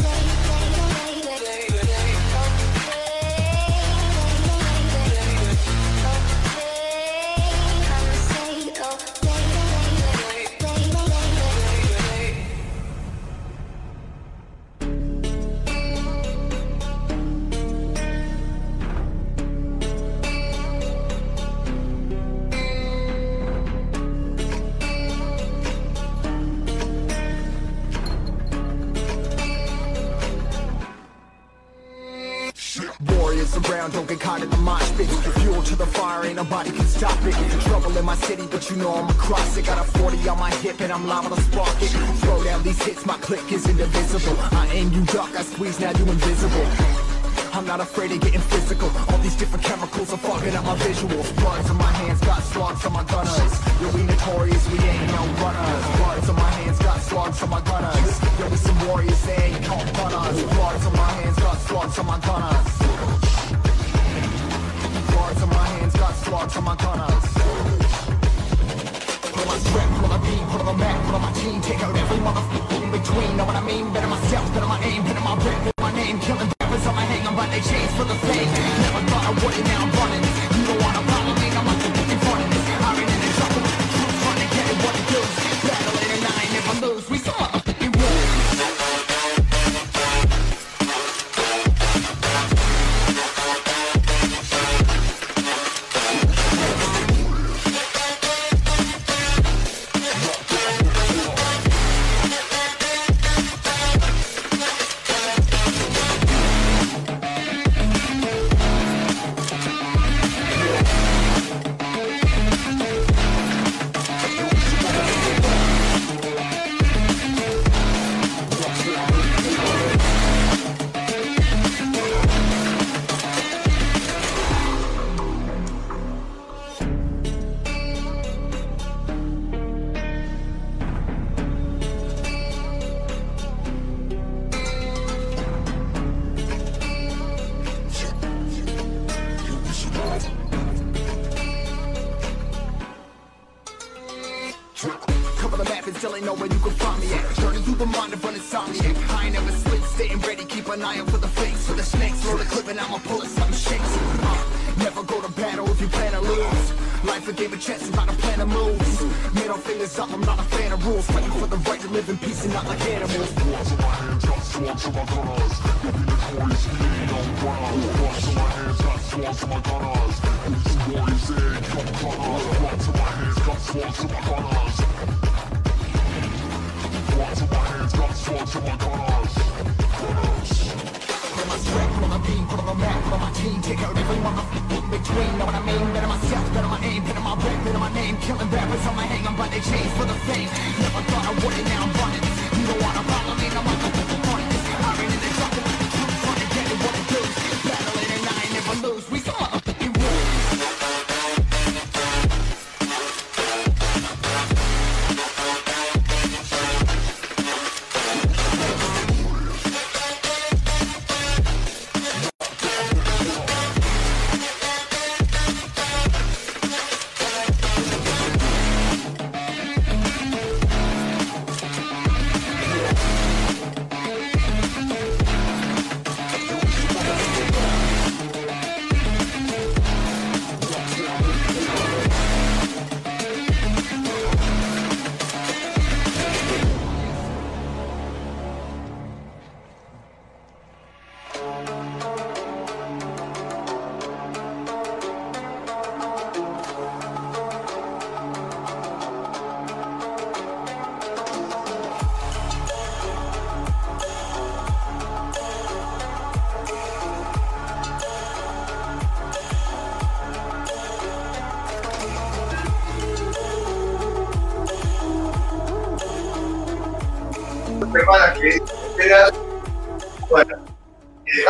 say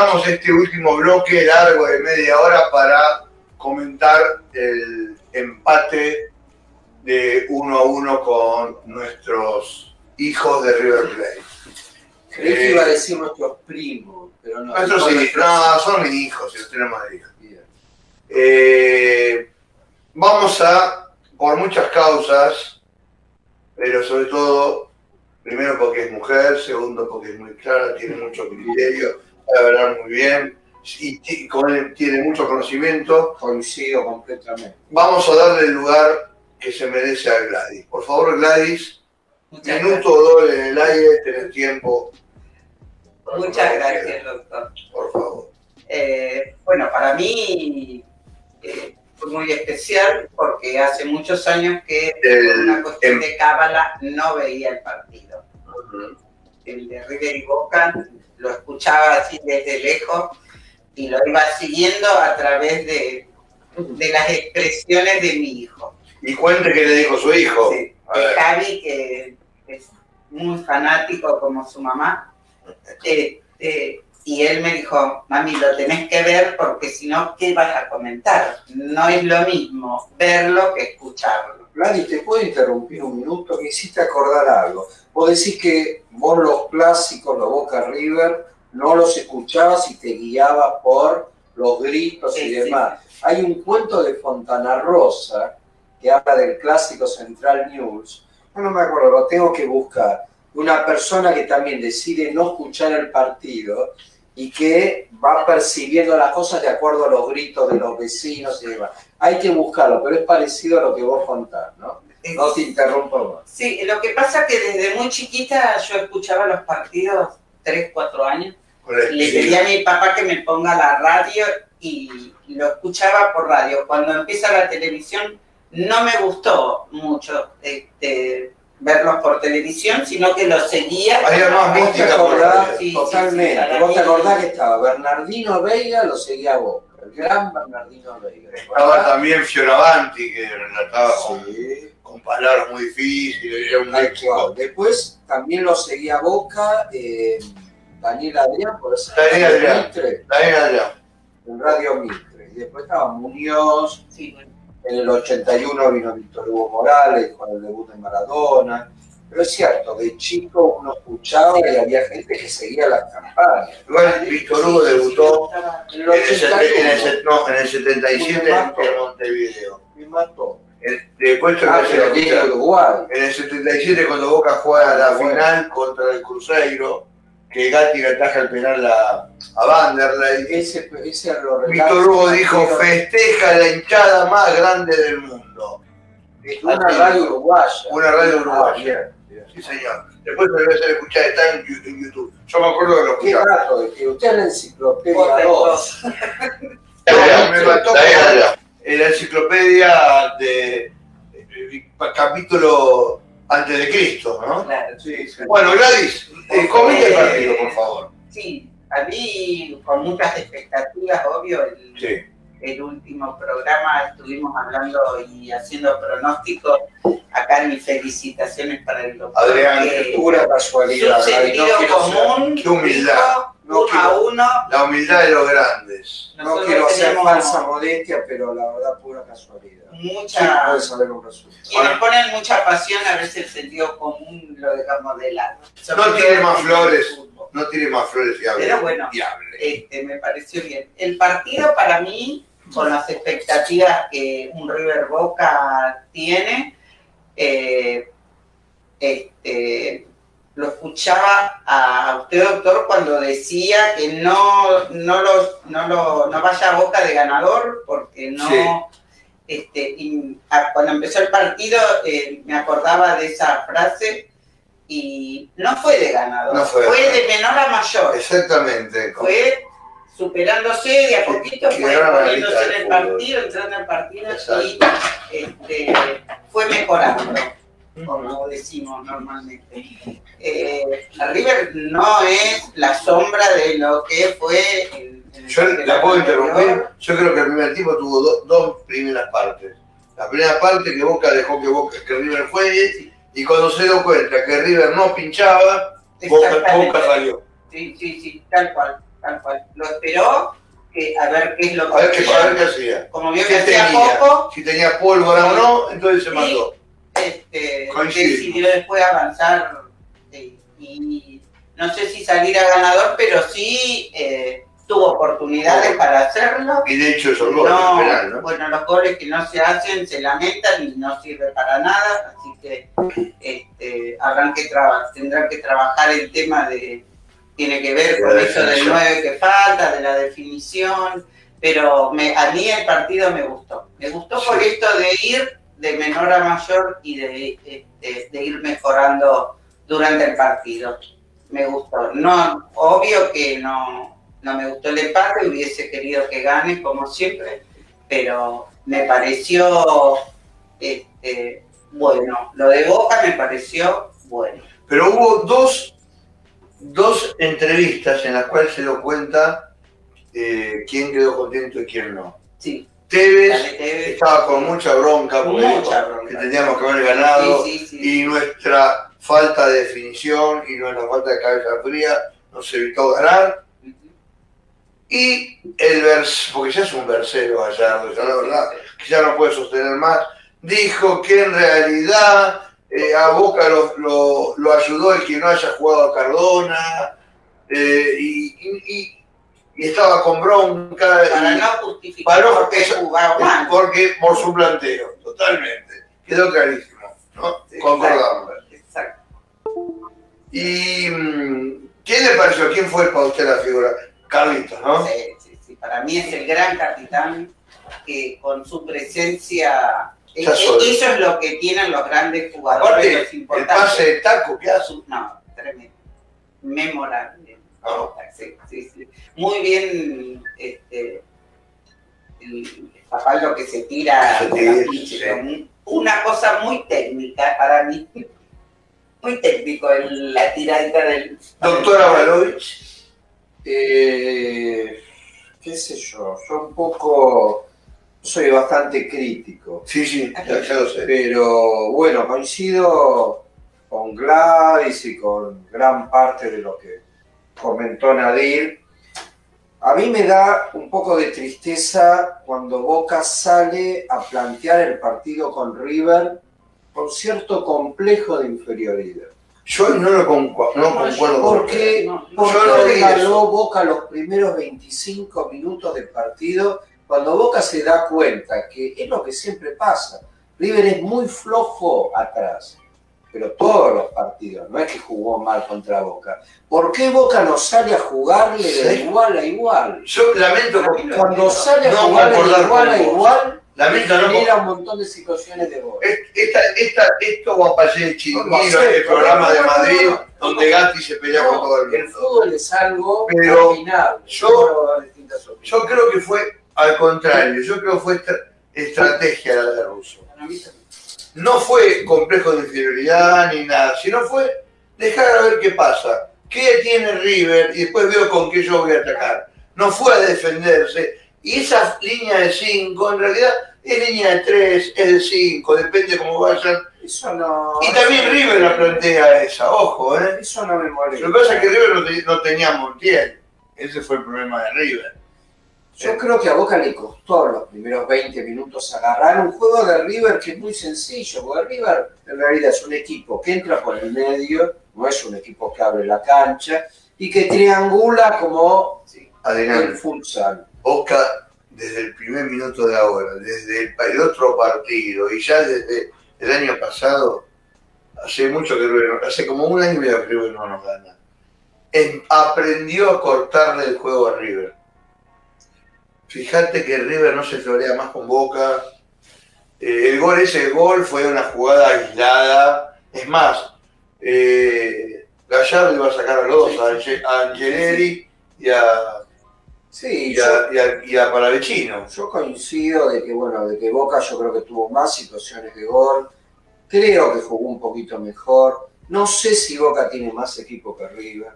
dejamos este último bloque largo de media hora para comentar el empate de uno a uno con nuestros hijos de River Plate. Creí que Eh, iba a decir nuestros primos, pero no. Nuestros hijos, nuestros- no, son mis hijos, usted no me diga. Eh, vamos a, por muchas causas, pero sobre todo, primero porque es mujer, segundo porque es muy clara, tiene mucho criterio, sabe hablar muy bien y tiene mucho conocimiento. Coincido completamente. Vamos a darle el lugar que se merece a Gladys. Por favor, Gladys, Muchas minuto o dos en el aire, tenés tiempo. Muchas gracias, doctor. Por favor. Eh, bueno, para mí eh, fue muy especial porque hace muchos años que El- por una cuestión em- de cábala no veía el partido. El de River y Boca lo escuchaba así desde lejos y lo iba siguiendo a través de, de las expresiones de mi hijo. Y cuente qué le dijo su hijo. Sí, de. Javi, que es muy fanático como su mamá. Este, y él me dijo, mami, lo tenés que ver porque si no, ¿qué vas a comentar? No es lo mismo verlo que escucharlo. Gladys, ¿te puedo interrumpir un minuto? Me hiciste acordar algo. Vos decís que vos los clásicos, los Boca River, no los escuchabas y te guiabas por los gritos y Sí, demás. Hay un cuento de Fontana Rosa que habla del clásico Central News. No, no me acuerdo, lo tengo que buscar. Una persona que también decide no escuchar el partido y que va percibiendo las cosas de acuerdo a los gritos de los vecinos y demás. Hay que buscarlo, pero es parecido a lo que vos contás, ¿no? No te interrumpo más. Sí, lo que pasa es que desde muy chiquita yo escuchaba los partidos, 3, 4 años, le pedí a mi papá que me ponga la radio y lo escuchaba por radio. Cuando empieza la televisión no me gustó mucho este, verlos por televisión, sino que los seguía. Había más ¿Vos te mística por acordás? radio. Sí, sí, Totalmente. sí, ¿Vos te acordás que estaba Bernardino Veiga, lo seguía a vos? El gran Bernardino Veiga. ¿te Estaba también Fioravanti, que relataba con, Sí. con palabras muy difíciles, era un. Después también lo seguía Boca, eh, Daniel Adrián, por eso. Daniel Adrián. Mitre, Daniel Adrián. en Radio Mitre. Y después estaba Muñoz, Sí, en el 81 vino Víctor Hugo Morales con el debut de Maradona. Pero es cierto, de chico uno escuchaba y había gente que seguía las campañas. Igual Víctor Hugo debutó En el en el, sete- en el 81 set- no, en el 77 Me en mató. en Montevideo. me mató. El- Después te voy a Ah. En el 77 cuando Boca juega la final contra el Cruzeiro, que Gatti le ataja el penal a, a Vanderlei. Ese, ese Víctor Hugo dijo, festeja la hinchada más grande del mundo. Una radio uruguaya. Una radio Ah, uruguaya. Sí, señor. Después me voy a hacer escuchar, está en YouTube. Yo me acuerdo que lo Qué escuchaba. rato de que usted es la enciclopedia Vos te- 2. Me mató en la enciclopedia de, de- capítulo antes de Cristo, ¿no? Claro. Sí, sí. Bueno, Gladys, eh, comente el partido, por favor. Sí, a mí con muchas expectativas, obvio, el, Sí. El último programa estuvimos hablando y haciendo pronósticos. Acá mis felicitaciones para el doctor. Adrián, que Pura su casualidad. Gaby, sentido no quiero ser- común, Qué humildad. dijo, No uno a quiero- uno. La humildad de los grandes. No quiero ser falsa modestia, pero la verdad, pura casualidad. Sí, mucha, puede saber un resultado. quienes ponen mucha pasión, a veces el sentido común lo dejamos de lado. No tiene más flores. No tiene más flores y hable. Pero bueno. Y hable. este, me pareció bien. El partido para mí, con las expectativas que un River Boca tiene, eh, este, lo escuchaba a usted, doctor, cuando decía que no, no, lo, no, lo- no vaya a Boca de ganador, porque no... Sí. Este, y a- cuando empezó el partido eh, me acordaba de esa frase y no fue de ganador, No fue de fue de menor a mayor Exactamente. fue superándose de a poquito, fue poniéndose en el partido, entrando en el partido y este, fue mejorando, como decimos normalmente. Eh, River no es la sombra de lo que fue el, el- Yo el la puedo interrumpir. Yo creo que el primer tiempo tuvo do- dos primeras partes. La primera parte que Boca dejó que Boca que River juegue y cuando se dio cuenta que River no pinchaba, Boca. Boca salió. Sí, sí, sí, tal cual, tal cual. Lo esperó que, a ver qué es lo que A ver qué, hacía. a ver qué hacía. Como vio ¿Qué que hacía tenía? poco, Si tenía pólvora o no, entonces se mandó. este, decidió después avanzar y no sé si salir a ganador, pero sí eh, tuvo oportunidades para hacerlo. Y de hecho esos goles, No, el penal, ¿no? Bueno, los goles que no se hacen se lamentan y no sirve para nada, así que este, habrán que tendrán que trabajar el tema de, tiene que ver con eso del definición. 9 que falta, de la definición, pero me, a mí el partido me gustó. Me gustó por esto de ir de menor a mayor y de, este, de ir mejorando durante el partido. Me gustó. No, obvio que no, no me gustó el empate, hubiese querido que gane como siempre, pero me pareció este, bueno. Lo de Boca me pareció bueno. Pero hubo dos, dos entrevistas en las cuales se dio cuenta eh, quién quedó contento y quién no. Sí, Tevez estaba con mucha bronca porque Mucha bronca. que teníamos que haber ganado Sí, sí, sí. y nuestra falta de definición y nuestra falta de cabeza fría nos evitó ganar. Y el vers, porque ya es un versero ya la verdad, que ya no puede sostener más, dijo que en realidad eh, a Boca lo, lo- lo ayudó el que no haya jugado a Cardona eh, y, y- y- y estaba con bronca. Para y- no justificar para no- por qué jugaba porque por su planteo, totalmente. Quedó clarísimo, ¿no? Concordamos. Exacto. ¿Y mm, quién le pareció? ¿Quién fue para usted la figura? Carlitos, ¿no? Sí, sí, sí. Para mí es el gran capitán que con su presencia. Ya solo. eso es lo que tienen los grandes jugadores, Aparte, los el pase de taco que hace. No, tremendo. Memorable. ¿no? Sí, sí, sí. Muy bien este, el zapallo que se tira. Con Una cosa muy técnica para mí. Muy técnico el- la tiradita del. Doctora Valovich, Eh, qué sé yo, yo un poco soy bastante crítico, sí, sí, ya, ya lo sé. pero bueno, coincido con Gladys y con gran parte de lo que comentó Nadir. A mí me da un poco de tristeza cuando Boca sale a plantear el partido con River con cierto complejo de inferioridad. Yo no lo concu- no concuerdo con Porque, No, ¿por yo qué no. Boca los primeros 25 minutos del partido cuando Boca se da cuenta que es lo que siempre pasa? River es muy flojo atrás, pero todos los partidos, no es que jugó mal contra Boca. ¿Por qué Boca no sale a jugarle de Sí. igual a igual? Yo lamento, Cuando sale a No jugarle de igual a igual, lamento no genera un montón de situaciones de Esta, esta, esto va a pasar el No lo chiquillo, el programa de no, no, no, Madrid, no. donde Gatti se pelea con todo el el mundo. fútbol es algo Pero opinable, yo- no. Yo creo que fue al contrario, yo creo que fue estra- estrategia la de Russo. No fue complejo de inferioridad ni nada, sino fue dejar a ver qué pasa, qué tiene River y después veo con qué yo voy a atacar. No fue a defenderse. Y esa línea de 5 en realidad es línea de 3, es de 5, depende cómo vayan. Eso no. Y también River la plantea esa, ojo, ¿eh? Eso no me molesta. Lo que pasa es que River no, te- no tenía Montiel. Ese fue el problema de River. Yo creo que a Boca le costó los primeros 20 minutos agarrar un juego de River que es muy sencillo, porque River en realidad es un equipo que entra por el medio, no es un equipo que abre la cancha y que triangula como el Adelante. futsal. Boca, desde el primer minuto de ahora, desde el, el otro partido y ya desde el año pasado, hace mucho que River, hace como un año y medio que River no nos gana, em- aprendió a cortarle el juego a River. Fíjate que River no se florea más con Boca. Eh, el gol, ese gol fue una jugada aislada. Es más, eh, Gallardo iba a sacar a los dos, a Ange- a Angeleri y a, Sí, y yo, a, y a- y a Palavecino. yo coincido de que bueno, de que Boca yo creo que tuvo más situaciones de gol, creo que jugó un poquito mejor. No sé si Boca tiene más equipo que River.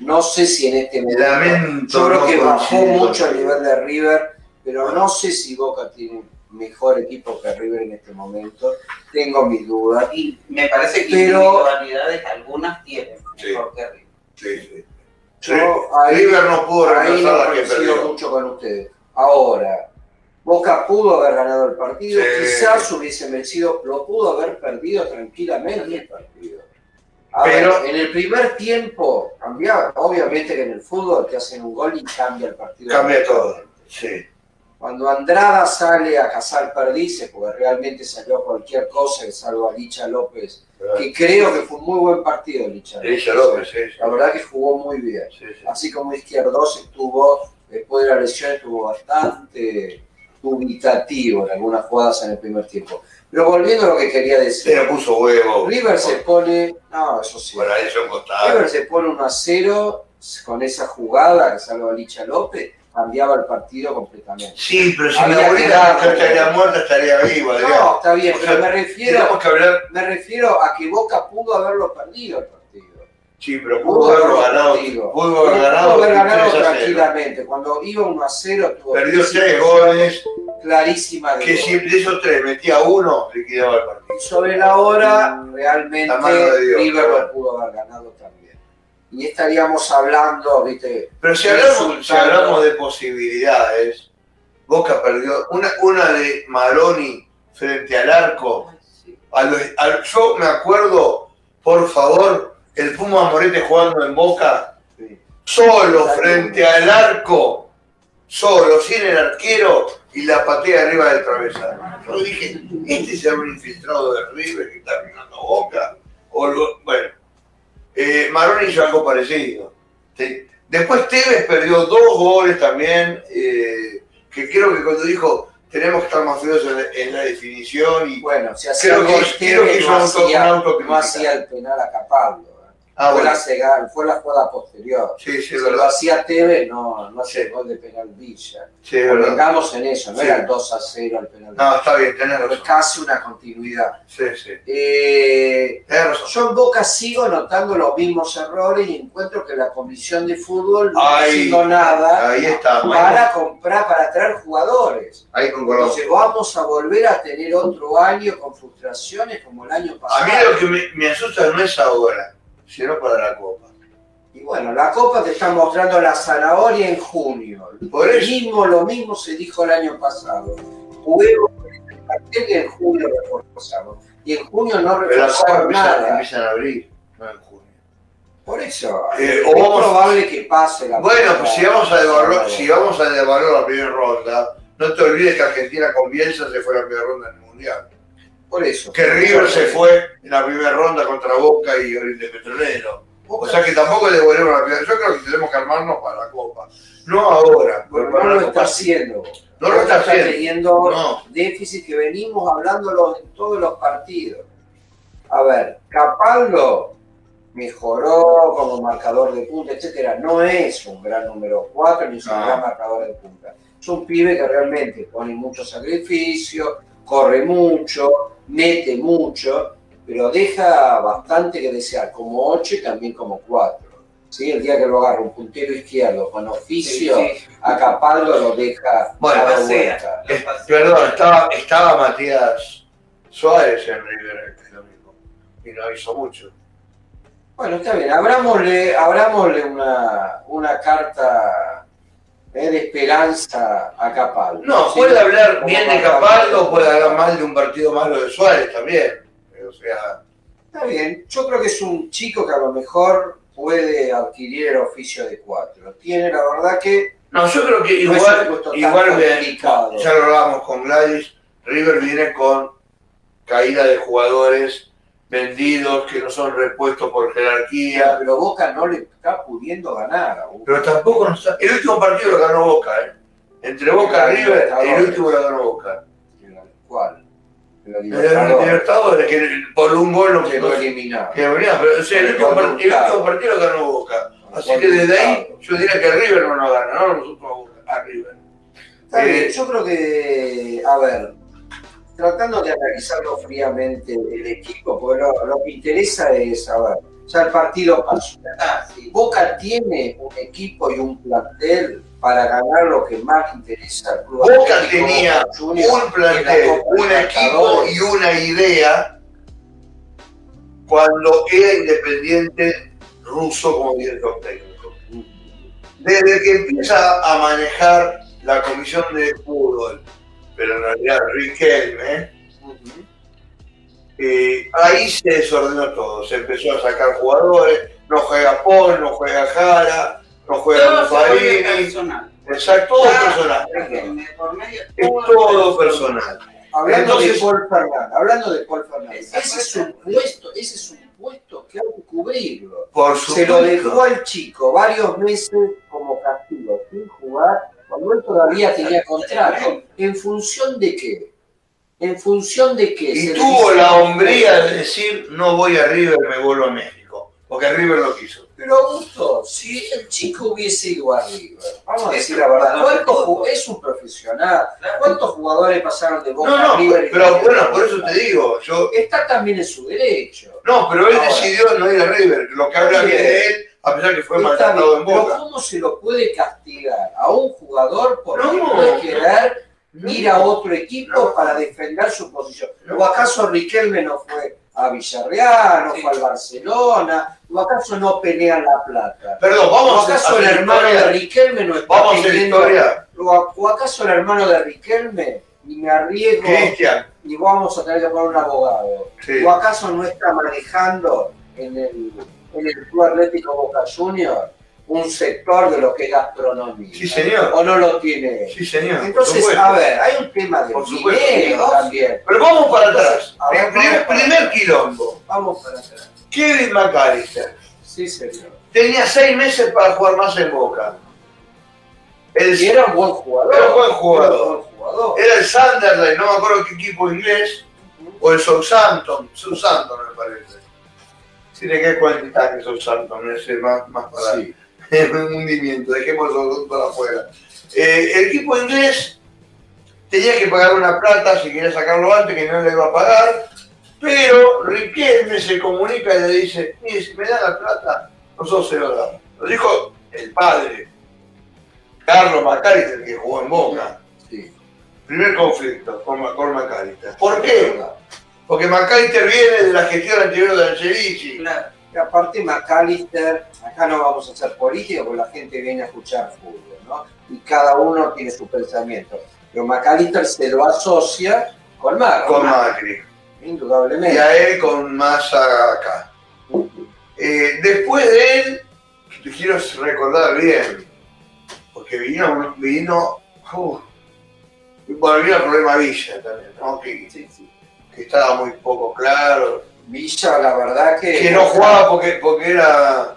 No sé si en este momento. Lamento Yo creo no que bajó mucho el nivel de River, pero no sé si Boca tiene mejor equipo que River en este momento. Tengo mis dudas. Y me parece que Pero- individualidades algunas tienen Sí. mejor que River. Sí, sí. Yo ahí, River no pudo ahí reemplazar no la que perdió. mucho con ustedes. Ahora, Boca pudo haber ganado el partido, Sí. quizás hubiese vencido, lo pudo haber perdido tranquilamente el partido. A Pero- ver, en el primer tiempo, cambiaba, obviamente que en el fútbol te hacen un gol y cambia el partido. Cambia todo. Sí. Cuando Andrada sale a cazar perdices, porque realmente salió cualquier cosa, salvo a Licha López, que creo que fue un muy buen partido Licha López. Licha López, sí, sí. La verdad que jugó muy bien. Sí, sí. Así como Izquierdos estuvo, después de la lesión, estuvo bastante dubitativo en algunas jugadas en el primer tiempo. Pero volviendo a lo que quería decir, le puso huevo. River se pone, no, eso sí. River se pone 1 a 0 con esa jugada que salva Licha López, cambiaba el partido completamente. Sí, pero si Había mi abuelita no estaría muerta, estaría viva. No, digamos. está bien, O pero sea, me refiero, que hablar. me refiero a que Boca pudo haberlo perdido. Sí, pero pudo haberlo ganado. Pudo haber ganado. Pudo haber ganado 3 a 0. tranquilamente. Cuando iba 1 a 0, tuvo Perdió tres tres situaciones goles. clarísimas de Que gol. si de esos tres metía uno, liquidaba el partido. Sobre la hora, realmente River lo pudo haber ganado también. Y estaríamos hablando, viste, Pero si hablamos, si hablamos de posibilidades, Boca perdió una, una de Maroni frente al arco. A los- al- yo me acuerdo, por favor, el Puma Morete jugando en Boca, Sí. solo frente al arco, solo, sin el arquero y la patea arriba del travesaño. Yo dije, este será un infiltrado de River que está arruinando Boca. O lo- bueno, eh, Maroni hizo algo parecido. Sí. Después Tevez perdió dos goles también, eh, que creo que cuando dijo tenemos que estar más feos en, la- en la definición y bueno, se hacía Creo que- creo que hizo no, un auto- hacía, no hacía el penal a. Ah, fue, bueno. la cega- fue la jugada posterior. Sí, sí, si es lo hacía Tevez, no, no hacía Sí. gol de penal Villa. Sí, es en eso, no Sí. era el 2 a 0 el penal No, está bien, tenés Fue razón. casi una continuidad. Sí, sí. Eh, Tenés razón. yo en Boca sigo notando los mismos errores y encuentro que la comisión de fútbol no Ahí, haciendo nada ahí está. para comprar, para traer jugadores. Ahí concordamos. Entonces vamos a volver a tener otro año con frustraciones como el año pasado. A mí lo que me, me asusta no es ahora, sino para la Copa. Y bueno, la Copa te está mostrando la zanahoria en junio. Por Lo eso. mismo, lo mismo se dijo el año pasado. Con este cartel y en junio reforzamos. Y en junio no empieza, nada. empieza en abril, no en junio. Por eso, Eh, es vamos- probable que pase la Bueno, pues si vamos a devaluar, devaluar si vamos a devaluar la primera ronda, no te olvides que Argentina con Bielsa se fue a la primera ronda en el Mundial. Por eso. Que River se fue en la primera ronda contra Boca y Oriente Petrolero. O sea que tampoco le volvemos a la primera. Yo creo que tenemos que armarnos para la Copa. No ahora, pero no lo está haciendo. No lo está haciendo. teniendo No. déficit que venimos hablándolo en todos los partidos. A ver, Capaldo mejoró como marcador de punta, etcétera. No es un gran número 4 ni es un No. gran marcador de punta. Es un pibe que realmente pone mucho sacrificio, corre mucho, mete mucho, pero deja bastante que desear, como 8 y también como 4. ¿Sí? El día que lo agarra un puntero izquierdo con oficio, Capaldo lo deja Bueno, dado pasea. vuelta. Eh, Perdón, estaba, estaba Matías Suárez en River el domingo y no hizo mucho. Bueno, está bien, abrámosle, abrámosle una, una carta eh, de esperanza a Capaldo. No, ¿sí? puede hablar bien de. Capaldo, puede hablar mal de un partido malo de Suárez también. O sea, Está bien, yo creo que es un chico que a lo mejor puede adquirir el oficio de cuatro. Tiene la verdad que no, yo creo que No igual, igual bien, ya lo hablábamos con Gladys, River viene con caída de jugadores vendidos que no son repuestos por jerarquía, pero Boca no le está pudiendo ganar. aún. pero tampoco nos está- El último partido lo ganó Boca, ¿eh? Entre Boca y River, el último lo ganó Boca. ¿Cuál? La El Libertadores. Libertadores, que por un gol no Quedó eliminado. que venía, pero o sea, el, último, par- el último partido lo ganó Boca. Así que desde ahí yo diría que River no lo gana, no nosotros a Boca, a River. Eh, yo creo que, a ver, tratando de analizarlo fríamente el equipo, porque lo, lo que interesa es, a ver, ya el partido pasó. Boca tiene un equipo y un plantel para ganar lo que más interesa al club. Boca tenía un plantel, un equipo y una idea cuando era independiente ruso como director técnico. Desde que empieza a manejar la comisión de fútbol, pero en realidad Riquelme, eh, ahí se desordenó todo. Se empezó a sacar jugadores, no juega Paul, no juega Jara, no juega personal. Exacto, todo Ah, personal. Riquelme, por medio- Es todo personal. Hablando Entonces- de Paul Fernández, hablando de Paul Fernández, ese es un puesto, ese es un puesto que hay que cubrirlo. Por Se lo dejó al chico varios meses como castigo, sin jugar, cuando él todavía tenía contrato. ¿En función de qué? ¿En función de qué? Y Se tuvo la hombría de decir, no voy a River, me vuelvo a México. Porque River lo quiso. Pero Augusto, si el chico hubiese ido a River, vamos a decir la verdad, ¿cuántos ju- es un profesional? ¿Cuántos jugadores pasaron de Boca No, a no, River? y pero bueno, por eso te digo, yo... Está también en su derecho. No, pero él Ahora. decidió no ir a River, lo que habla bien de él, a pesar que fue Está maltratado bien, en pero Boca. ¿cómo se lo puede castigar a un jugador por No. no querer ir a otro equipo para defender su posición? ¿O acaso Riquelme no fue a Villarreal, no fue al Barcelona? ¿O acaso no pelean la plata? Perdón, vamos ¿O a acaso el hacer hermano historia. de Riquelme no está Vamos a hacer pidiendo- historia. ¿O, a- o acaso el hermano de Riquelme ni me arriesgo Cristian. y vamos a tener que poner un abogado? Sí. ¿O acaso no está manejando en el, en el Club Atlético Boca Juniors un sector de lo que es gastronomía? Sí, señor. ¿O no lo tiene? Sí, señor. Entonces, a ver, hay un tema de dinero también. Pero vamos para atrás. Ver, El primer, para primer atrás. quilombo. Vamos para atrás. Kevin McAllister. Sí, señor. Tenía seis meses para jugar más en Boca. El, Y era un buen jugador. Era un buen jugador. Era un buen jugador. Era el Sunderland, no me acuerdo qué equipo inglés, o el Southampton, Southampton me parece. Tiene que cuenta que Southampton, ese más, más para Sí. el hundimiento, dejemos los para afuera. Eh, el equipo inglés tenía que pagar una plata si quería sacarlo antes, que no le iba a pagar, pero Riquelme se comunica y le dice, mire, si me da la plata, nosotros se lo damos. Lo dijo el padre, Carlos McAllister, que jugó en Boca. Sí. Primer conflicto con, con McAllister. ¿Por qué? Porque McAllister viene de la gestión anterior de Angelici. Claro. Y aparte McAllister, acá no vamos a hacer política porque la gente viene a escuchar fútbol, ¿no? Y cada uno tiene su pensamiento. Pero McAllister se lo asocia con Macri. Con Macri. Indudablemente. Y a él con Massa acá. Eh, después de él, te quiero recordar bien, porque vino, vino, uh, bueno, vino el problema Villa también, ¿no? que, que estaba muy poco claro, Villa, la verdad que. que no jugaba porque, porque era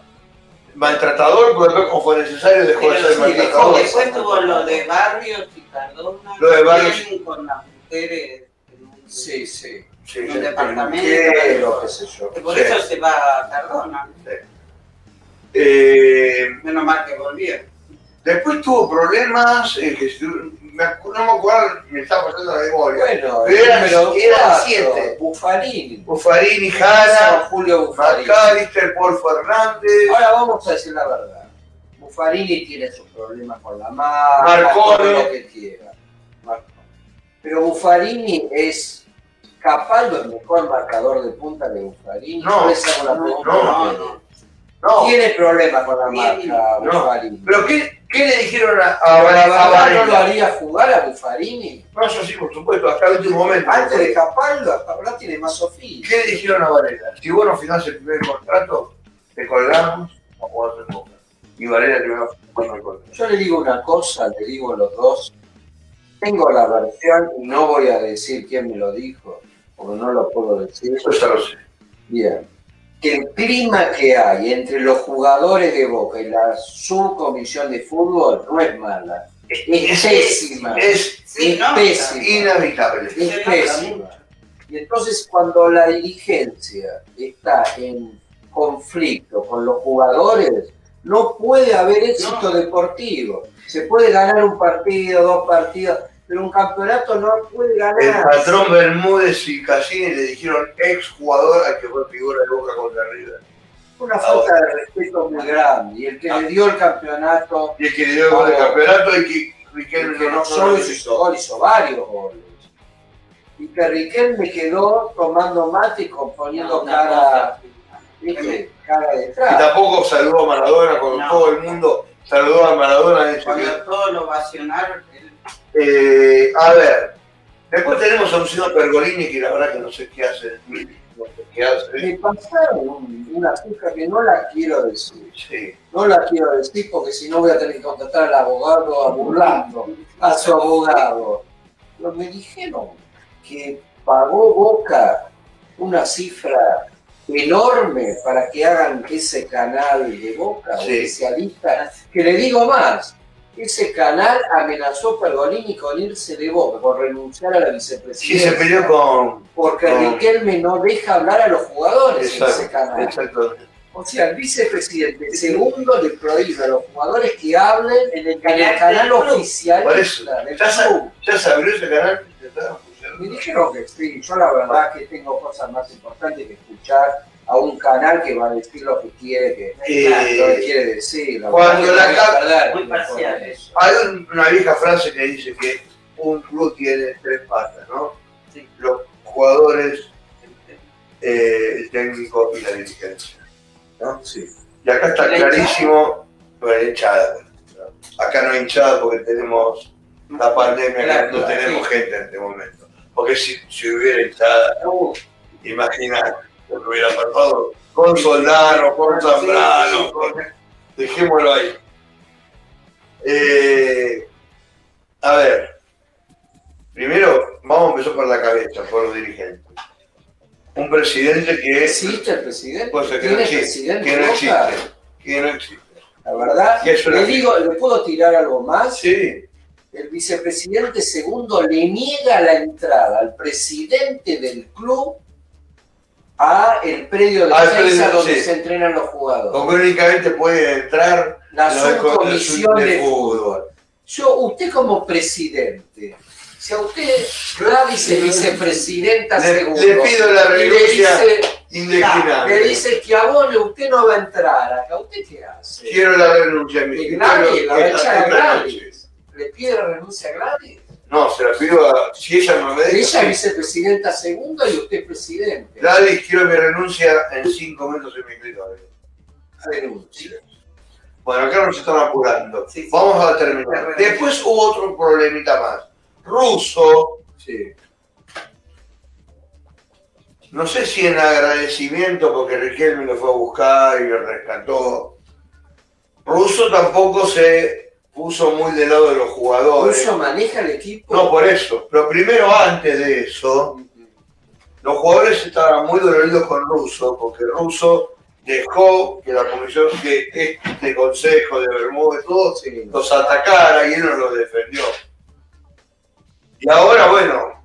maltratador, pero después como fue necesario dejó de Pero ser sí, maltratador. después tuvo lo de Barrios y Cardona. Lo de Barrios. Con las mujeres en un, Sí, sí. Sí, en un sí, departamento. Pero, qué sé yo. por Sí. eso se va a Cardona. Eh, Menos mal que volvió. después tuvo problemas, eh, que no me acuerdo, me está pasando la memoria. Bueno, Pero eran- número eran cuatro, siete. Buffarini. Buffarini, Jara, Julio Buffarini. McAllister, Paul Fernández, Ahora vamos a decir la verdad. Buffarini tiene sus problemas con la marca, Marconi. lo que quiera. Marconi. Pero Buffarini es Capaldo el mejor marcador de punta de Buffarini. No, no, no, no. No. Tiene problemas con la marca No. Buffarini. Pero ¿qué, qué le dijeron a, a, a no lo haría jugar a Buffarini. No, eso sí, por supuesto, hasta el último momento. Antes de Capaldo, hasta ahora tiene más oficio. ¿Qué le dijeron a Varela? Si vos no firmás el primer contrato, te colgamos o jugás en Boca. Y Varela te va a el contrato. Yo le digo una cosa, le digo a los dos. Tengo la versión y no voy a decir quién me lo dijo, porque no lo puedo decir. Eso ya lo sé. Bien. Que el clima que hay entre los jugadores de Boca y la subcomisión de fútbol no es mala. Es pésima. Es Es pésima. Es Se nota pésima. Y entonces cuando la dirigencia está en conflicto con los jugadores, no puede haber éxito deportivo. Se puede ganar un partido, dos partidos, pero un campeonato no puede El ganar. patrón Bermúdez y Cassini le dijeron ex jugador al que fue figura de Boca contra River. Una falta de respeto muy grande. Y el que le dio el campeonato, Y el que le dio el gol de Vamos. campeonato y que el Riquelme que no solo hizo gol, hizo varios goles. Y que Riquelme quedó tomando mate y componiendo cara. Cara de Y tampoco saludó a Maradona No. todo el mundo saludó a Maradona. Cuando todos lo ovacionaron, él Eh, a ver, después tenemos a un señor Pergolini que la verdad que no sé qué hace. No sé qué hace. Me pasaron un- una cifra que no la quiero decir. Sí. No la quiero decir porque si no voy a tener que contratar al abogado a burlando a su abogado. Pero me dijeron que pagó Boca una cifra enorme para que hagan ese canal de Boca, Sí. oficialista. Que le digo más, ese canal amenazó Pergolini con irse de Boca, con renunciar a la Sí, vicepresidencia. se peleó con. Porque con- Riquelme no deja hablar a los jugadores en ese Exacto, canal. exacto. O sea, el vicepresidente segundo le prohíbe a los jugadores que hablen en el, canal, oficial Por eso, ya, ya se abrió ese canal. Me dijeron que sí, yo la verdad que tengo cosas más importantes que escuchar a un canal que va a decir lo que quiere, que, Eh, lo que quiere decir. La cuando que la no voy a cap- perder muy parcial. eso. Hay un- una vieja frase que dice que un club tiene tres patas, ¿no? Sí. Los jugadores, eh, el técnico y la dirigencia. ¿no? Sí. Y acá está ¿La clarísimo lo la hinchada. Acá no hay hinchada porque tenemos la pandemia, Claro, no tenemos sí. gente en este momento. Porque si, si hubiera hinchada, Uh, lo hubiera pasado con Soldano, con Zambrano, con... dejémoslo ahí. Eh, a ver, primero vamos a empezar por la cabeza, por los dirigentes. Un presidente que ¿Existe el presidente? Puede ser que no ¿Tiene existe, presidente que no existe, que no existe. La verdad, es le digo, ¿le puedo tirar algo más? Sí, el vicepresidente segundo le niega la entrada al presidente del club a el predio de prensa predio, donde sí. se entrenan los jugadores. porque únicamente puede entrar La subcomisión de de fútbol. Yo, usted como presidente, si a usted Gladys es vicepresidenta Le- segundo, le pido la renuncia dice, indeclinable. le dice que abone, usted no va a entrar acá, ¿usted qué hace? Quiero la renuncia, mi Y Gladys, la va a a Gladys. ¿Le pide la renuncia a Gladys? No, se la pido a. Si ella me Ella es vicepresidenta segunda y usted presidente. Gladys, quiero mi renuncia en cinco minutos en mi escritorio. Renuncia. Bueno, acá nos están apurando. Sí, sí. Vamos a terminar. Después hubo otro problemita más. Russo, Sí. no sé si en agradecimiento porque Riquelme lo fue a buscar y lo rescató. Russo tampoco se puso muy del lado de los jugadores. ¿Russo maneja el equipo? No, por eso. Pero primero, antes de eso, los jugadores estaban muy doloridos con Russo, porque Russo dejó que la comisión, que este consejo de Bermúdez, todos Sí. los atacara y él no los defendió. Y ahora, bueno,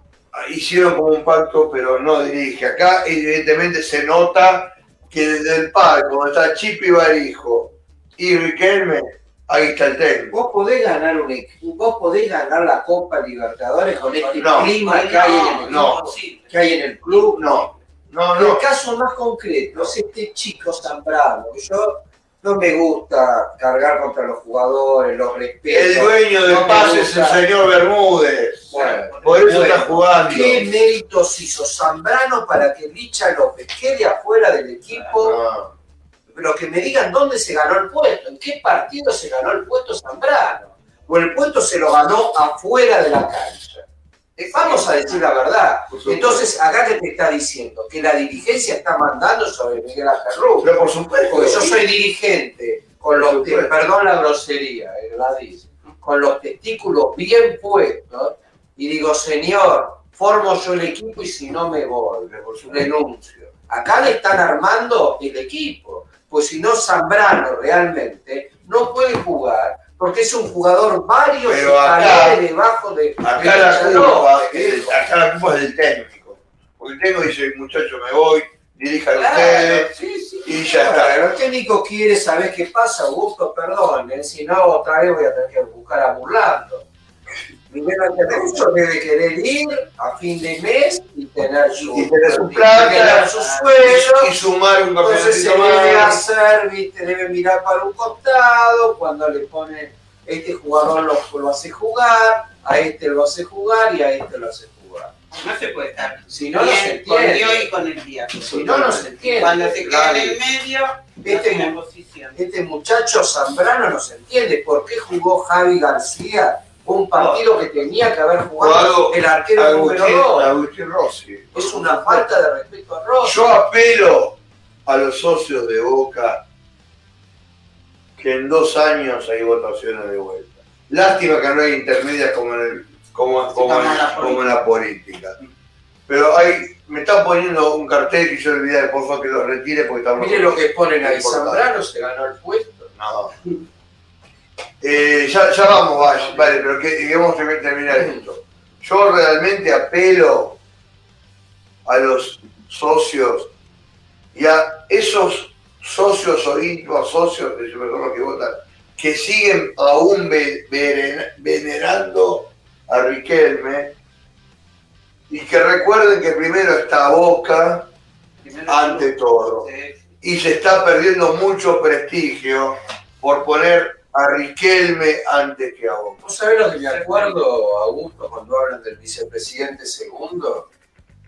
hicieron como un pacto, pero no dirige. Acá, evidentemente, se nota que desde el palco, donde está Chipi Barijo y Riquelme, ahí está el técnico. Vos podés ganar un equipo, vos podés ganar la Copa Libertadores con este No. clima que hay en el no. que hay en el club. No, no, El no. caso más concreto es este chico Zambrano, que yo no me gusta cargar contra los jugadores, los respeto. El dueño del pase es el señor Bermúdez. Bueno, Por eso bueno. está jugando. ¿Qué méritos hizo Zambrano para que Licha López quede afuera del equipo? Pero que me digan dónde se ganó el puesto, en qué partido se ganó el puesto Zambrano. O el puesto se lo ganó afuera de la cancha. Vamos a decir la verdad. Entonces, acá que te está diciendo que la dirigencia está mandando sobre Miguel Ángel Rubio. Pero por supuesto. Porque yo soy dirigente, con los perdón la grosería, eh, con los testículos bien puestos, y digo, señor, formo yo el equipo y si no me voy, renuncio. Acá le están armando el equipo, pues si no Zambrano realmente no puede jugar, porque es un jugador varios escalones debajo de Acá de la culpa, López, es- acá la culpa es del técnico. Porque el técnico dice, muchacho, me voy, dirijan Claro, ustedes. sí, sí, y ya está. Claro, el técnico quiere saber qué pasa, Augusto, perdón, si no otra vez voy a tener que buscar a Burlando. Miguel Ángel Russo debe querer ir a fin de mes y tener su, Y tener su y plata, tener su sueldo. Y sumar un Entonces se debe hacer, viste, debe mirar para un costado, cuando le pone, este jugador lo, lo hace jugar, a este lo hace jugar y a este lo hace jugar. No se puede estar Si no, no bien se con entiende. Dios y con el día. Si no, no se entiende. Cuando se queda en el medio, Este no tiene mu- posición. Este muchacho Zambrano no se entiende por qué jugó Javi García un partido que tenía que haber jugado el arquero número Agustín, 2. Agustín Rossi. Es una falta de respeto a Rossi. Yo apelo a los socios de Boca que en dos años hay votaciones de vuelta. Lástima que no hay intermedias como en, el- como, como en- como en la política. Pero hay, me están poniendo un cartel y yo olvidé, por favor que lo retire porque estamos... Mire lo que ponen ahí. Zambrano se ganó el puesto. No. Eh, ya, ya vamos, vale, pero que digamos que terminar esto. Yo realmente apelo a los socios y a esos socios o íntimos socios, que votan, que siguen aún venerando a Riquelme y que recuerden que primero está Boca ante todo. Y se está perdiendo mucho prestigio por poner a Riquelme antes que a Boca. ¿Vos sabés lo que me acuerdo, Augusto, cuando hablan del vicepresidente segundo?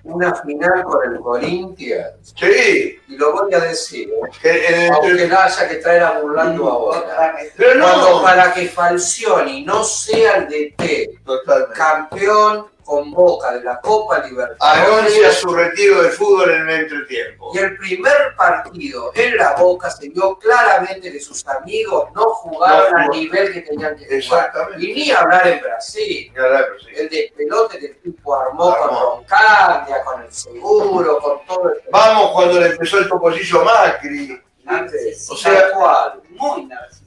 Una final con el Corinthians. Sí. Y lo voy a decir, ¿eh? En el- aunque la haya que traer a burlando ahora. Pero no. Cuando para que Falcioni no sea el DT, Totalmente. campeón con Boca de la Copa Anuncia Libertadores, su retiro del fútbol en el entretiempo. y el primer partido en la Boca se vio claramente que sus amigos no jugaron No, al nivel que tenían que jugar. Y ni hablar en Brasil. Claro, sí. El despelote que el tipo armó, Armó. con Roncandia, con el seguro, con todo el... Vamos cuando le empezó el topollillo Macri. Antes, O sea, cual, Muy narcisista.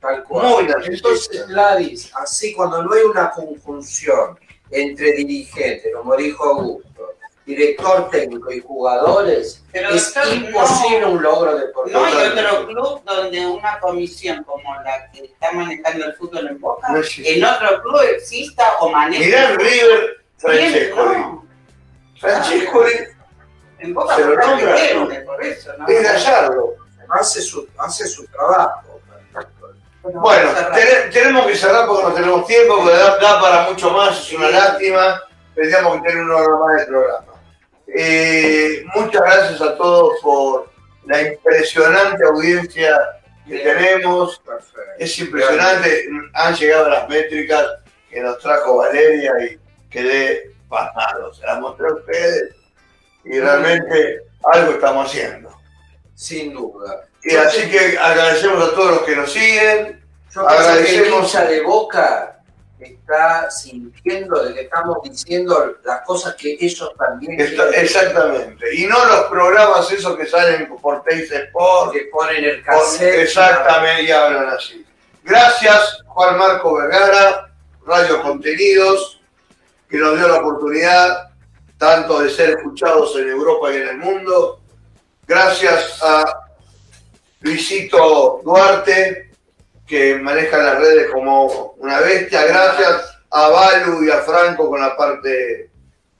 Tal cual. Muy. Entonces, Gladys, así cuando no hay una conjunción entre dirigentes, como dijo Augusto, director técnico y jugadores, Pero es imposible no. un logro deportivo. No hay otro club donde una comisión como la que está manejando el fútbol en Boca, No en otro club exista o maneje. Mirá en River, Francesco. no. Francesco En Boca Se lo no nombra. Riquelme, por eso, ¿no? es Gallardo. Hace su, hace su trabajo. Bueno, ten- tenemos que cerrar porque no tenemos tiempo, porque da, da para mucho más, es una lástima. Tendríamos que tener una hora más de programa. Eh, muchas gracias a todos por la impresionante audiencia que tenemos. Es impresionante, han llegado las métricas que nos trajo Valeria y quedé pasmado. Se las mostré a ustedes y realmente algo estamos haciendo. Sin duda. Y así que agradecemos a todos los que nos siguen. Yo creo que el Agradecemos. de Boca está sintiendo de que estamos diciendo las cosas que ellos también Está- exactamente. Y no los programas esos que salen por Teis Sport. que ponen el cassette. exactamente, y hablan así. Gracias, Juan Marco Vergara, Radio Contenidos, que nos dio la oportunidad tanto de ser escuchados en Europa y en el mundo. Gracias a Luisito Duarte, que maneja las redes como una bestia. Gracias a Balu y a Franco con la parte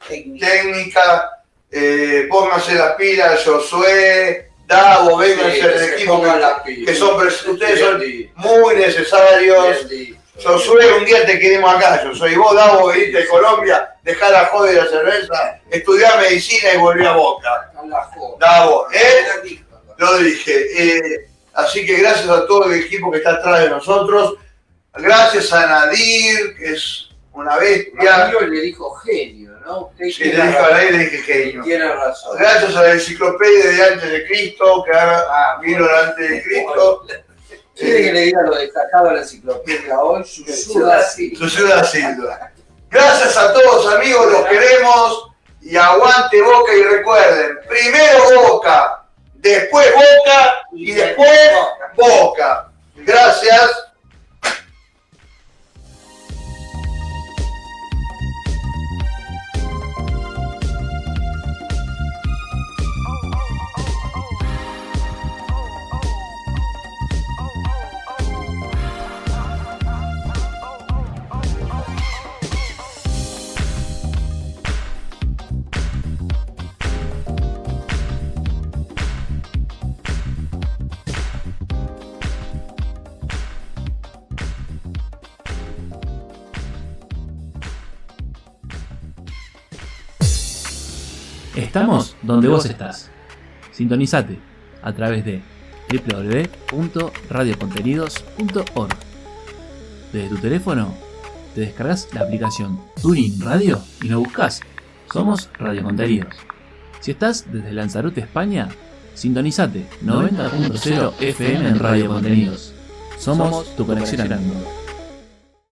técnica. Eh, pónganse las pilas, Josué, Davo, vénganse Sí, del se equipo que, son, ustedes son muy necesarios. Josué, un día te queremos acá, Josué. Y vos, Davo, veniste de Colombia, dejá la joda y la cerveza, estudiá medicina y volví a Boca. Davo, ¿eh? Lo dije. Eh, así que gracias a todo el equipo que está atrás de nosotros. Gracias a Nadir, que es una bestia. Mario le dijo genio, ¿no? Usted Sí, le dije a. Nadir, le dije genio. Tiene razón. Gracias a la enciclopedia de antes de Cristo, que ahora Ah, vino el antes de Cristo. ¿Quiere que le diga lo destacado de la enciclopedia hoy? Su ciudad. Su ciudad Silva. Gracias a todos amigos, los queremos y aguante Boca y recuerden, primero Boca, después Boca y después Boca. Gracias. Estamos donde vos estás. Sintonizate a través de www.radiocontenidos.org. Desde tu teléfono te descargas la aplicación Tuning Radio y nos buscas. Somos Radio Contenidos. Si estás desde Lanzarote, España, sintonizate 90.0 FM en Radio Contenidos. Somos tu conexión al mundo.